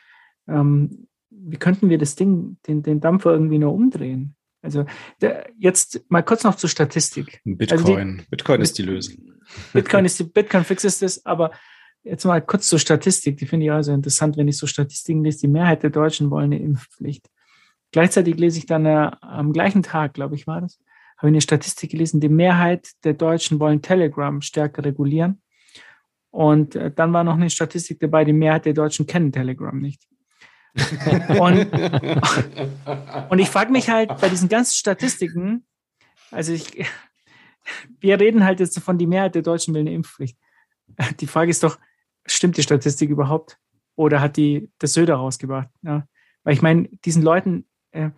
ähm, wie könnten wir das Ding, den, den Dampfer irgendwie nur umdrehen? Also der, jetzt mal kurz noch zur Statistik. Bitcoin. Also die, Bitcoin ist die Lösung. Bitcoin ist (laughs) die Bitcoin fix ist es, aber jetzt mal kurz zur Statistik. Die finde ich also interessant, wenn ich so Statistiken lese. Die Mehrheit der Deutschen wollen eine Impfpflicht. Gleichzeitig lese ich dann äh, am gleichen Tag, glaube ich, war das, habe ich eine Statistik gelesen, die Mehrheit der Deutschen wollen Telegram stärker regulieren. Und äh, dann war noch eine Statistik dabei, die Mehrheit der Deutschen kennen Telegram nicht. und, (laughs) und ich frage mich halt bei diesen ganzen Statistiken, also ich, wir reden halt jetzt von, die Mehrheit der Deutschen will eine Impfpflicht. Die Frage ist doch, stimmt die Statistik überhaupt? Oder hat die das Söder rausgebracht? Ja. Weil ich meine, diesen Leuten, äh,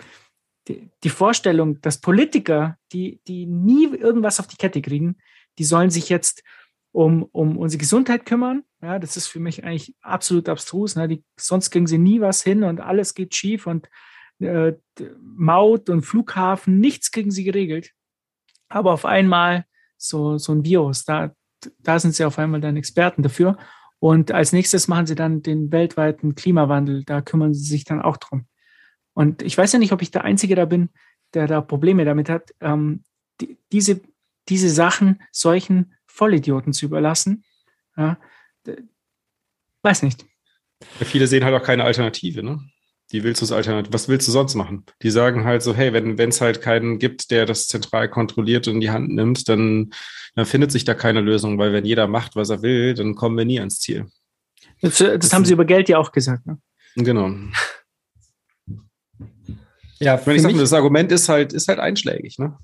die, die, Vorstellung, dass Politiker, die, die nie irgendwas auf die Kette kriegen, die sollen sich jetzt um, um unsere Gesundheit kümmern. Ja, das ist für mich eigentlich absolut abstrus. Ne? Die, sonst kriegen sie nie was hin und alles geht schief und äh, Maut und Flughafen, nichts kriegen sie geregelt. Aber auf einmal so, so ein Virus, da, da sind sie auf einmal dann Experten dafür. Und als nächstes machen sie dann den weltweiten Klimawandel. Da kümmern sie sich dann auch drum. Und ich weiß ja nicht, ob ich der Einzige da bin, der da Probleme damit hat, ähm, die, diese, diese Sachen solchen Vollidioten zu überlassen. Ja, weiß nicht. Ja, viele sehen halt auch keine Alternative, ne? Die willst du Alternative. Was willst du sonst machen? Die sagen halt so, hey, wenn es halt keinen gibt, der das zentral kontrolliert und in die Hand nimmt, dann, dann findet sich da keine Lösung, weil wenn jeder macht, was er will, dann kommen wir nie ans Ziel. Das, das, das haben sie über Geld ja auch gesagt, ne? Genau. Ja, wenn ich sage, das Argument ist halt, ist halt einschlägig, ne?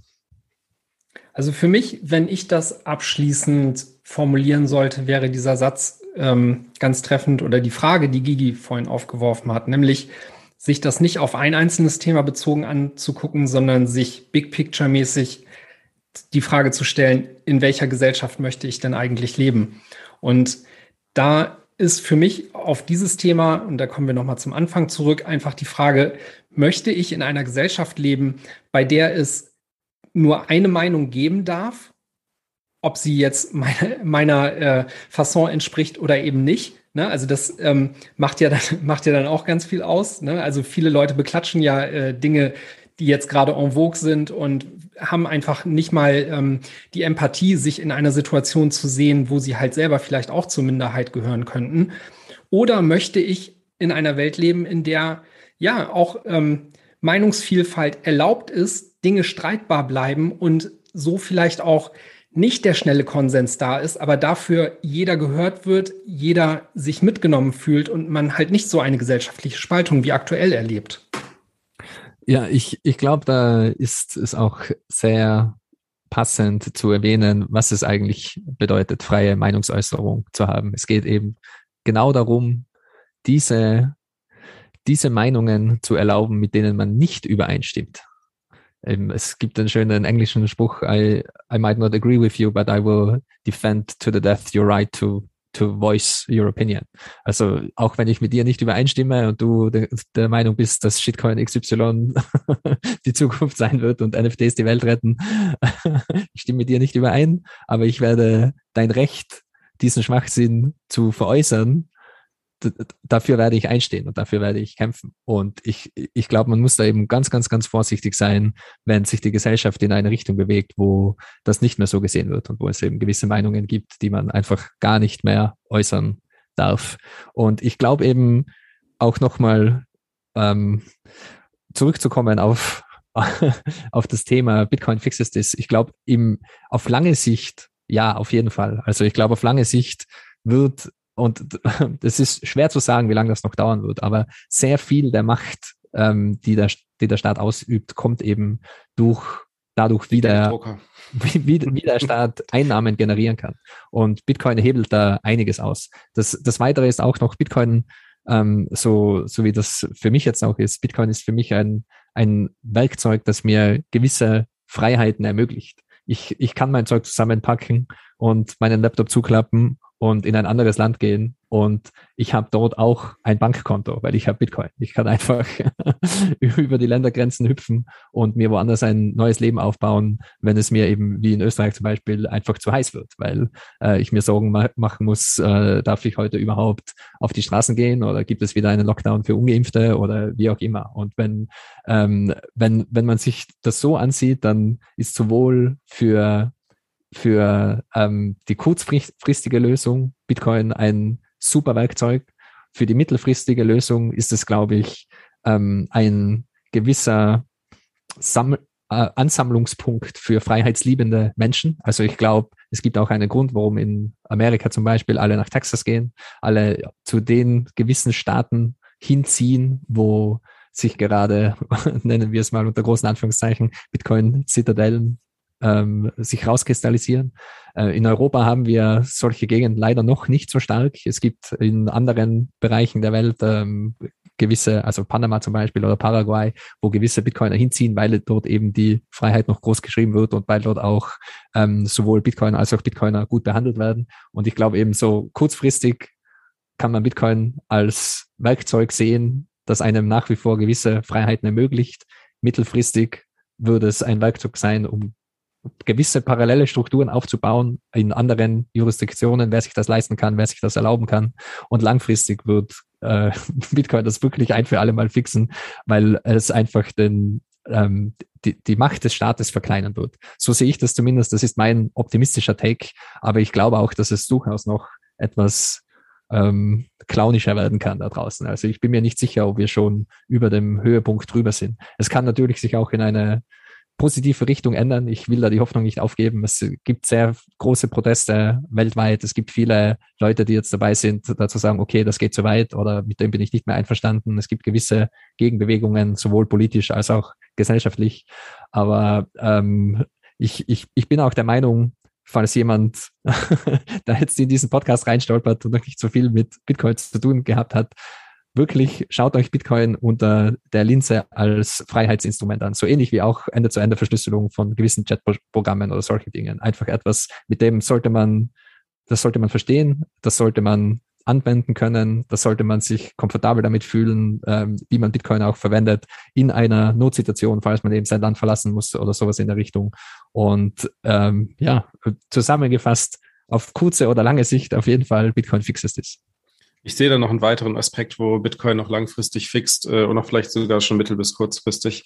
Also für mich, wenn ich das abschließend formulieren sollte, wäre dieser Satz ähm, ganz treffend oder die Frage, die Gigi vorhin aufgeworfen hat, nämlich sich das nicht auf ein einzelnes Thema bezogen anzugucken, sondern sich big picture mäßig die Frage zu stellen, in welcher Gesellschaft möchte ich denn eigentlich leben? Und da ist für mich auf dieses Thema, und da kommen wir nochmal zum Anfang zurück, einfach die Frage, möchte ich in einer Gesellschaft leben, bei der es nur eine Meinung geben darf, ob sie jetzt meine, meiner äh, Fasson entspricht oder eben nicht. Ne? Also das ähm, macht ja dann (laughs) macht ja dann auch ganz viel aus. Ne? Also viele Leute beklatschen ja äh, Dinge, die jetzt gerade en vogue sind und haben einfach nicht mal ähm, die Empathie, sich in einer Situation zu sehen, wo sie halt selber vielleicht auch zur Minderheit gehören könnten. Oder möchte ich in einer Welt leben, in der ja auch ähm, Meinungsvielfalt erlaubt ist, Dinge streitbar bleiben und so vielleicht auch nicht der schnelle Konsens da ist, aber dafür jeder gehört wird, jeder sich mitgenommen fühlt und man halt nicht so eine gesellschaftliche Spaltung wie aktuell erlebt. Ja, ich, ich glaube, da ist es auch sehr passend zu erwähnen, was es eigentlich bedeutet, freie Meinungsäußerung zu haben. Es geht eben genau darum, diese, diese Meinungen zu erlauben, mit denen man nicht übereinstimmt. Ähm, es gibt einen schönen englischen Spruch, I, I might not agree with you, but I will defend to the death your right to, to voice your opinion. Also auch wenn ich mit dir nicht übereinstimme und du de, der Meinung bist, dass Shitcoin XY (laughs) die Zukunft sein wird und NFTs die Welt retten, (laughs) ich stimme mit dir nicht überein, aber ich werde dein Recht, diesen Schwachsinn zu veräußern, dafür werde ich einstehen und dafür werde ich kämpfen. Und ich, ich glaube, man muss da eben ganz, ganz, ganz vorsichtig sein, wenn sich die Gesellschaft in eine Richtung bewegt, wo das nicht mehr so gesehen wird und wo es eben gewisse Meinungen gibt, die man einfach gar nicht mehr äußern darf. Und ich glaube eben auch nochmal ähm, zurückzukommen auf, (laughs) auf das Thema Bitcoin fixes this. Ich glaube, auf lange Sicht, ja, auf jeden Fall. Also ich glaube, auf lange Sicht wird und es (laughs) ist schwer zu sagen, wie lange das noch dauern wird, aber sehr viel der Macht, ähm, die, der, die der Staat ausübt, kommt eben durch dadurch, wie der, (laughs) wie, wie der Staat Einnahmen generieren kann. Und Bitcoin hebelt da einiges aus. Das, das Weitere ist auch noch Bitcoin, ähm, so, so wie das für mich jetzt auch ist. Bitcoin ist für mich ein, ein Werkzeug, das mir gewisse Freiheiten ermöglicht. Ich, ich kann mein Zeug zusammenpacken und meinen Laptop zuklappen und in ein anderes Land gehen und ich habe dort auch ein Bankkonto, weil ich habe Bitcoin. Ich kann einfach (laughs) über die Ländergrenzen hüpfen und mir woanders ein neues Leben aufbauen, wenn es mir eben wie in Österreich zum Beispiel einfach zu heiß wird, weil äh, ich mir Sorgen ma machen muss, äh, darf ich heute überhaupt auf die Straßen gehen oder gibt es wieder einen Lockdown für Ungeimpfte oder wie auch immer. Und wenn, ähm, wenn, wenn man sich das so ansieht, dann ist sowohl für für ähm, die kurzfristige Lösung Bitcoin ein super Werkzeug. Für die mittelfristige Lösung ist es, glaube ich, ähm, ein gewisser Sammel äh, Ansammlungspunkt für freiheitsliebende Menschen. Also ich glaube, es gibt auch einen Grund, warum in Amerika zum Beispiel alle nach Texas gehen, alle zu den gewissen Staaten hinziehen, wo sich gerade, (laughs) nennen wir es mal unter großen Anführungszeichen, Bitcoin-Zitadellen ähm, sich rauskristallisieren. Äh, in Europa haben wir solche Gegenden leider noch nicht so stark. Es gibt in anderen Bereichen der Welt ähm, gewisse, also Panama zum Beispiel oder Paraguay, wo gewisse Bitcoiner hinziehen, weil dort eben die Freiheit noch groß geschrieben wird und weil dort auch ähm, sowohl Bitcoin als auch Bitcoiner gut behandelt werden. Und ich glaube eben so kurzfristig kann man Bitcoin als Werkzeug sehen, das einem nach wie vor gewisse Freiheiten ermöglicht. Mittelfristig würde es ein Werkzeug sein, um gewisse parallele Strukturen aufzubauen in anderen Jurisdiktionen, wer sich das leisten kann, wer sich das erlauben kann. Und langfristig wird äh, (laughs) Bitcoin das wirklich ein für alle Mal fixen, weil es einfach den, ähm, die, die Macht des Staates verkleinern wird. So sehe ich das zumindest. Das ist mein optimistischer Take. Aber ich glaube auch, dass es durchaus noch etwas ähm, clownischer werden kann da draußen. Also ich bin mir nicht sicher, ob wir schon über dem Höhepunkt drüber sind. Es kann natürlich sich auch in eine positive Richtung ändern. Ich will da die Hoffnung nicht aufgeben. Es gibt sehr große Proteste weltweit. Es gibt viele Leute, die jetzt dabei sind, dazu sagen, okay, das geht zu weit oder mit dem bin ich nicht mehr einverstanden. Es gibt gewisse Gegenbewegungen, sowohl politisch als auch gesellschaftlich. Aber ähm, ich, ich, ich bin auch der Meinung, falls jemand (laughs) da jetzt in diesen Podcast reinstolpert und noch nicht so viel mit Bitcoin zu tun gehabt hat, wirklich schaut euch Bitcoin unter der Linse als Freiheitsinstrument an. So ähnlich wie auch Ende-zu-Ende-Verschlüsselung von gewissen Chat-Programmen oder solche Dingen. Einfach etwas, mit dem sollte man, das sollte man verstehen, das sollte man anwenden können, das sollte man sich komfortabel damit fühlen, ähm, wie man Bitcoin auch verwendet in einer Notsituation, falls man eben sein Land verlassen muss oder sowas in der Richtung. Und ähm, ja, zusammengefasst, auf kurze oder lange Sicht auf jeden Fall Bitcoin fixest ist. Ich sehe da noch einen weiteren Aspekt, wo Bitcoin noch langfristig fixt äh, und auch vielleicht sogar schon mittel- bis kurzfristig.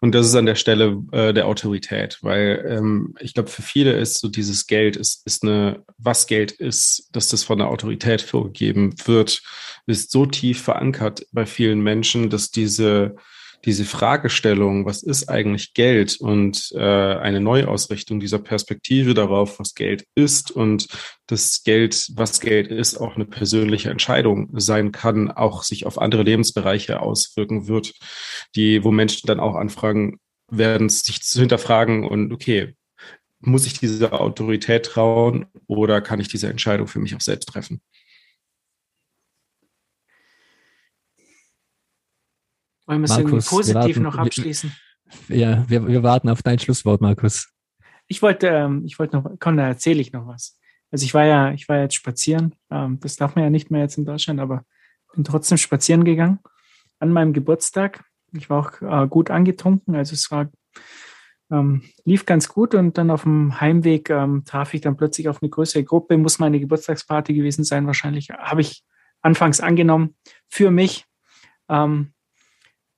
Und das ist an der Stelle äh, der Autorität, weil ähm, ich glaube, für viele ist so dieses Geld ist, ist eine, was Geld ist, dass das von der Autorität vorgegeben wird, ist so tief verankert bei vielen Menschen, dass diese diese Fragestellung, was ist eigentlich Geld und äh, eine Neuausrichtung dieser Perspektive darauf, was Geld ist und das Geld, was Geld ist, auch eine persönliche Entscheidung sein kann, auch sich auf andere Lebensbereiche auswirken wird, die, wo Menschen dann auch anfragen werden, sich zu hinterfragen und okay, muss ich dieser Autorität trauen oder kann ich diese Entscheidung für mich auch selbst treffen? Wollen wir es irgendwie positiv warten, noch abschließen? Wir, ja, wir, wir warten auf dein Schlusswort, Markus. Ich wollte, ähm, ich wollte noch, komm, da erzähle ich noch was. Also ich war ja, ich war jetzt spazieren. Ähm, das darf man ja nicht mehr jetzt in Deutschland, aber bin trotzdem spazieren gegangen an meinem Geburtstag. Ich war auch äh, gut angetrunken, also es war ähm, lief ganz gut und dann auf dem Heimweg ähm, traf ich dann plötzlich auf eine größere Gruppe. Muss meine Geburtstagsparty gewesen sein, wahrscheinlich. Habe ich anfangs angenommen für mich. Ähm,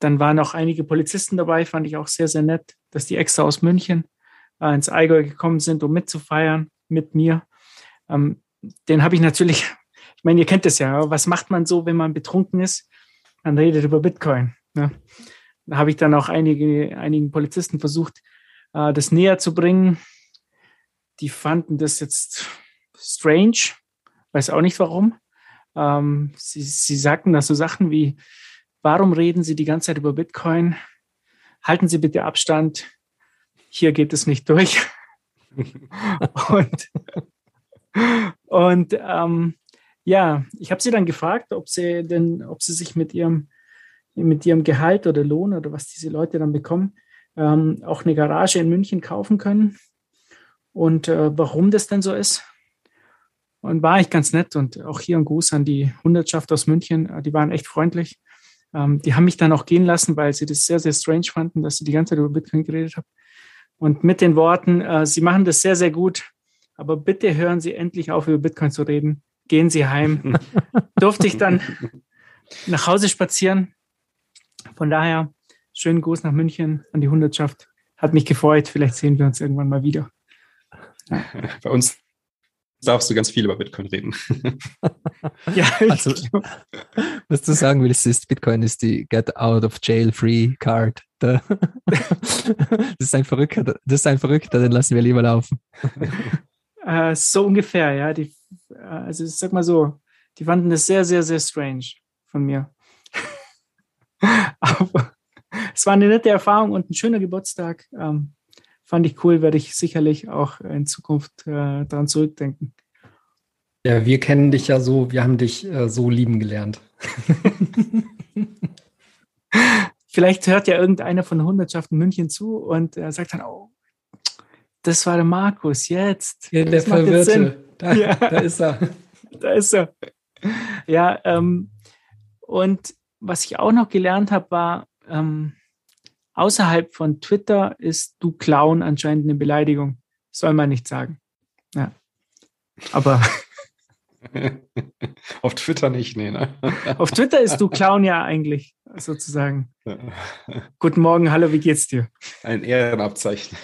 dann waren auch einige Polizisten dabei, fand ich auch sehr, sehr nett, dass die extra aus München äh, ins Allgäu gekommen sind, um mitzufeiern mit mir. Ähm, den habe ich natürlich, (laughs) ich meine, ihr kennt das ja, was macht man so, wenn man betrunken ist? Man redet über Bitcoin. Ne? Da habe ich dann auch einige, einigen Polizisten versucht, äh, das näher zu bringen. Die fanden das jetzt strange, weiß auch nicht warum. Ähm, sie, sie sagten da so Sachen wie, Warum reden Sie die ganze Zeit über Bitcoin? Halten Sie bitte Abstand. Hier geht es nicht durch. (laughs) und und ähm, ja, ich habe sie dann gefragt, ob sie denn, ob sie sich mit ihrem, mit ihrem Gehalt oder Lohn oder was diese Leute dann bekommen, ähm, auch eine Garage in München kaufen können und äh, warum das denn so ist. und war eigentlich ganz nett. Und auch hier ein Gruß an die Hundertschaft aus München. Äh, die waren echt freundlich. Ähm, die haben mich dann auch gehen lassen, weil sie das sehr, sehr strange fanden, dass ich die ganze Zeit über Bitcoin geredet habe. Und mit den Worten, äh, Sie machen das sehr, sehr gut, aber bitte hören Sie endlich auf, über Bitcoin zu reden. Gehen Sie heim. (laughs) Durfte ich dann nach Hause spazieren. Von daher, schönen Gruß nach München an die Hundertschaft. Hat mich gefreut. Vielleicht sehen wir uns irgendwann mal wieder. Bei uns darfst du ganz viel über Bitcoin reden. (laughs) ja, also, was du sagen willst, ist, Bitcoin ist die Get Out of Jail Free Card. (laughs) das ist ein Verrückter, das ist ein Verrückter, den lassen wir lieber laufen. Uh, so ungefähr, ja. Die, also ich sag mal so, die fanden das sehr, sehr, sehr strange von mir. (laughs) Aber es war eine nette Erfahrung und ein schöner Geburtstag. Ähm, fand ich cool, werde ich sicherlich auch in Zukunft äh, daran zurückdenken. Ja, wir kennen dich ja so, wir haben dich äh, so lieben gelernt. (laughs) (laughs) Vielleicht hört ja irgendeiner von der Hundertschaften München zu und äh, sagt dann, oh, das war der Markus, jetzt. Ja, der Verwirrte. Da, ja. da ist er. (laughs) Da ist er. Ja, ähm, und was ich auch noch gelernt habe, war, ähm, außerhalb von Twitter ist du Clown anscheinend eine Beleidigung. Soll man nicht sagen. Ja. Aber. (laughs) Auf Twitter nicht, nee, ne? (laughs) Auf Twitter ist du Clown ja eigentlich, sozusagen. (laughs) Guten Morgen, hallo, wie geht's dir? Ein Ehrenabzeichen.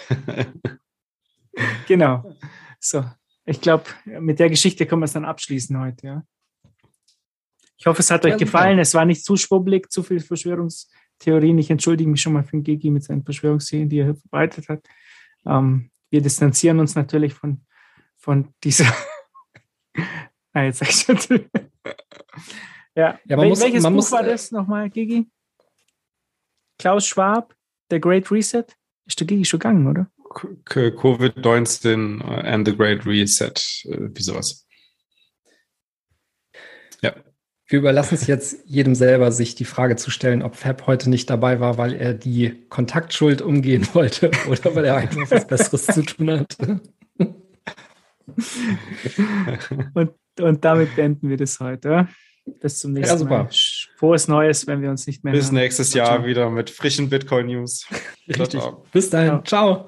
genau. So. Ich glaube, mit der Geschichte können wir es dann abschließen heute, ja. Ich hoffe, es hat ja, euch gefallen. Super. Es war nicht zu schwubbelig, zu viel Verschwörungs- Theorien. Ich entschuldige mich schon mal für den Gigi mit seinen Verschwörungstheorien, die er verbreitet hat. Ähm, wir distanzieren uns natürlich von, von dieser. (laughs) ah, jetzt sag ich schon. ja, ja man muss, welches man Buch muss, war äh, das nochmal, Gigi? Klaus Schwab, The Great Reset. Ist der Gigi schon gegangen, oder? Covid-19 and the Great Reset, äh, wie sowas. Ja. Wir überlassen es jetzt jedem selber, sich die Frage zu stellen, ob Fab heute nicht dabei war, weil er die Kontaktschuld umgehen (laughs) wollte oder weil er einfach was Besseres zu tun hat. und, und damit beenden wir das heute. Bis zum nächsten ja, super. Mal. Frohes Neues, wenn wir uns nicht mehr Bis hören. nächstes Jahr wieder mit frischen Bitcoin-News. Richtig. Bis dahin. Ciao. Ciao.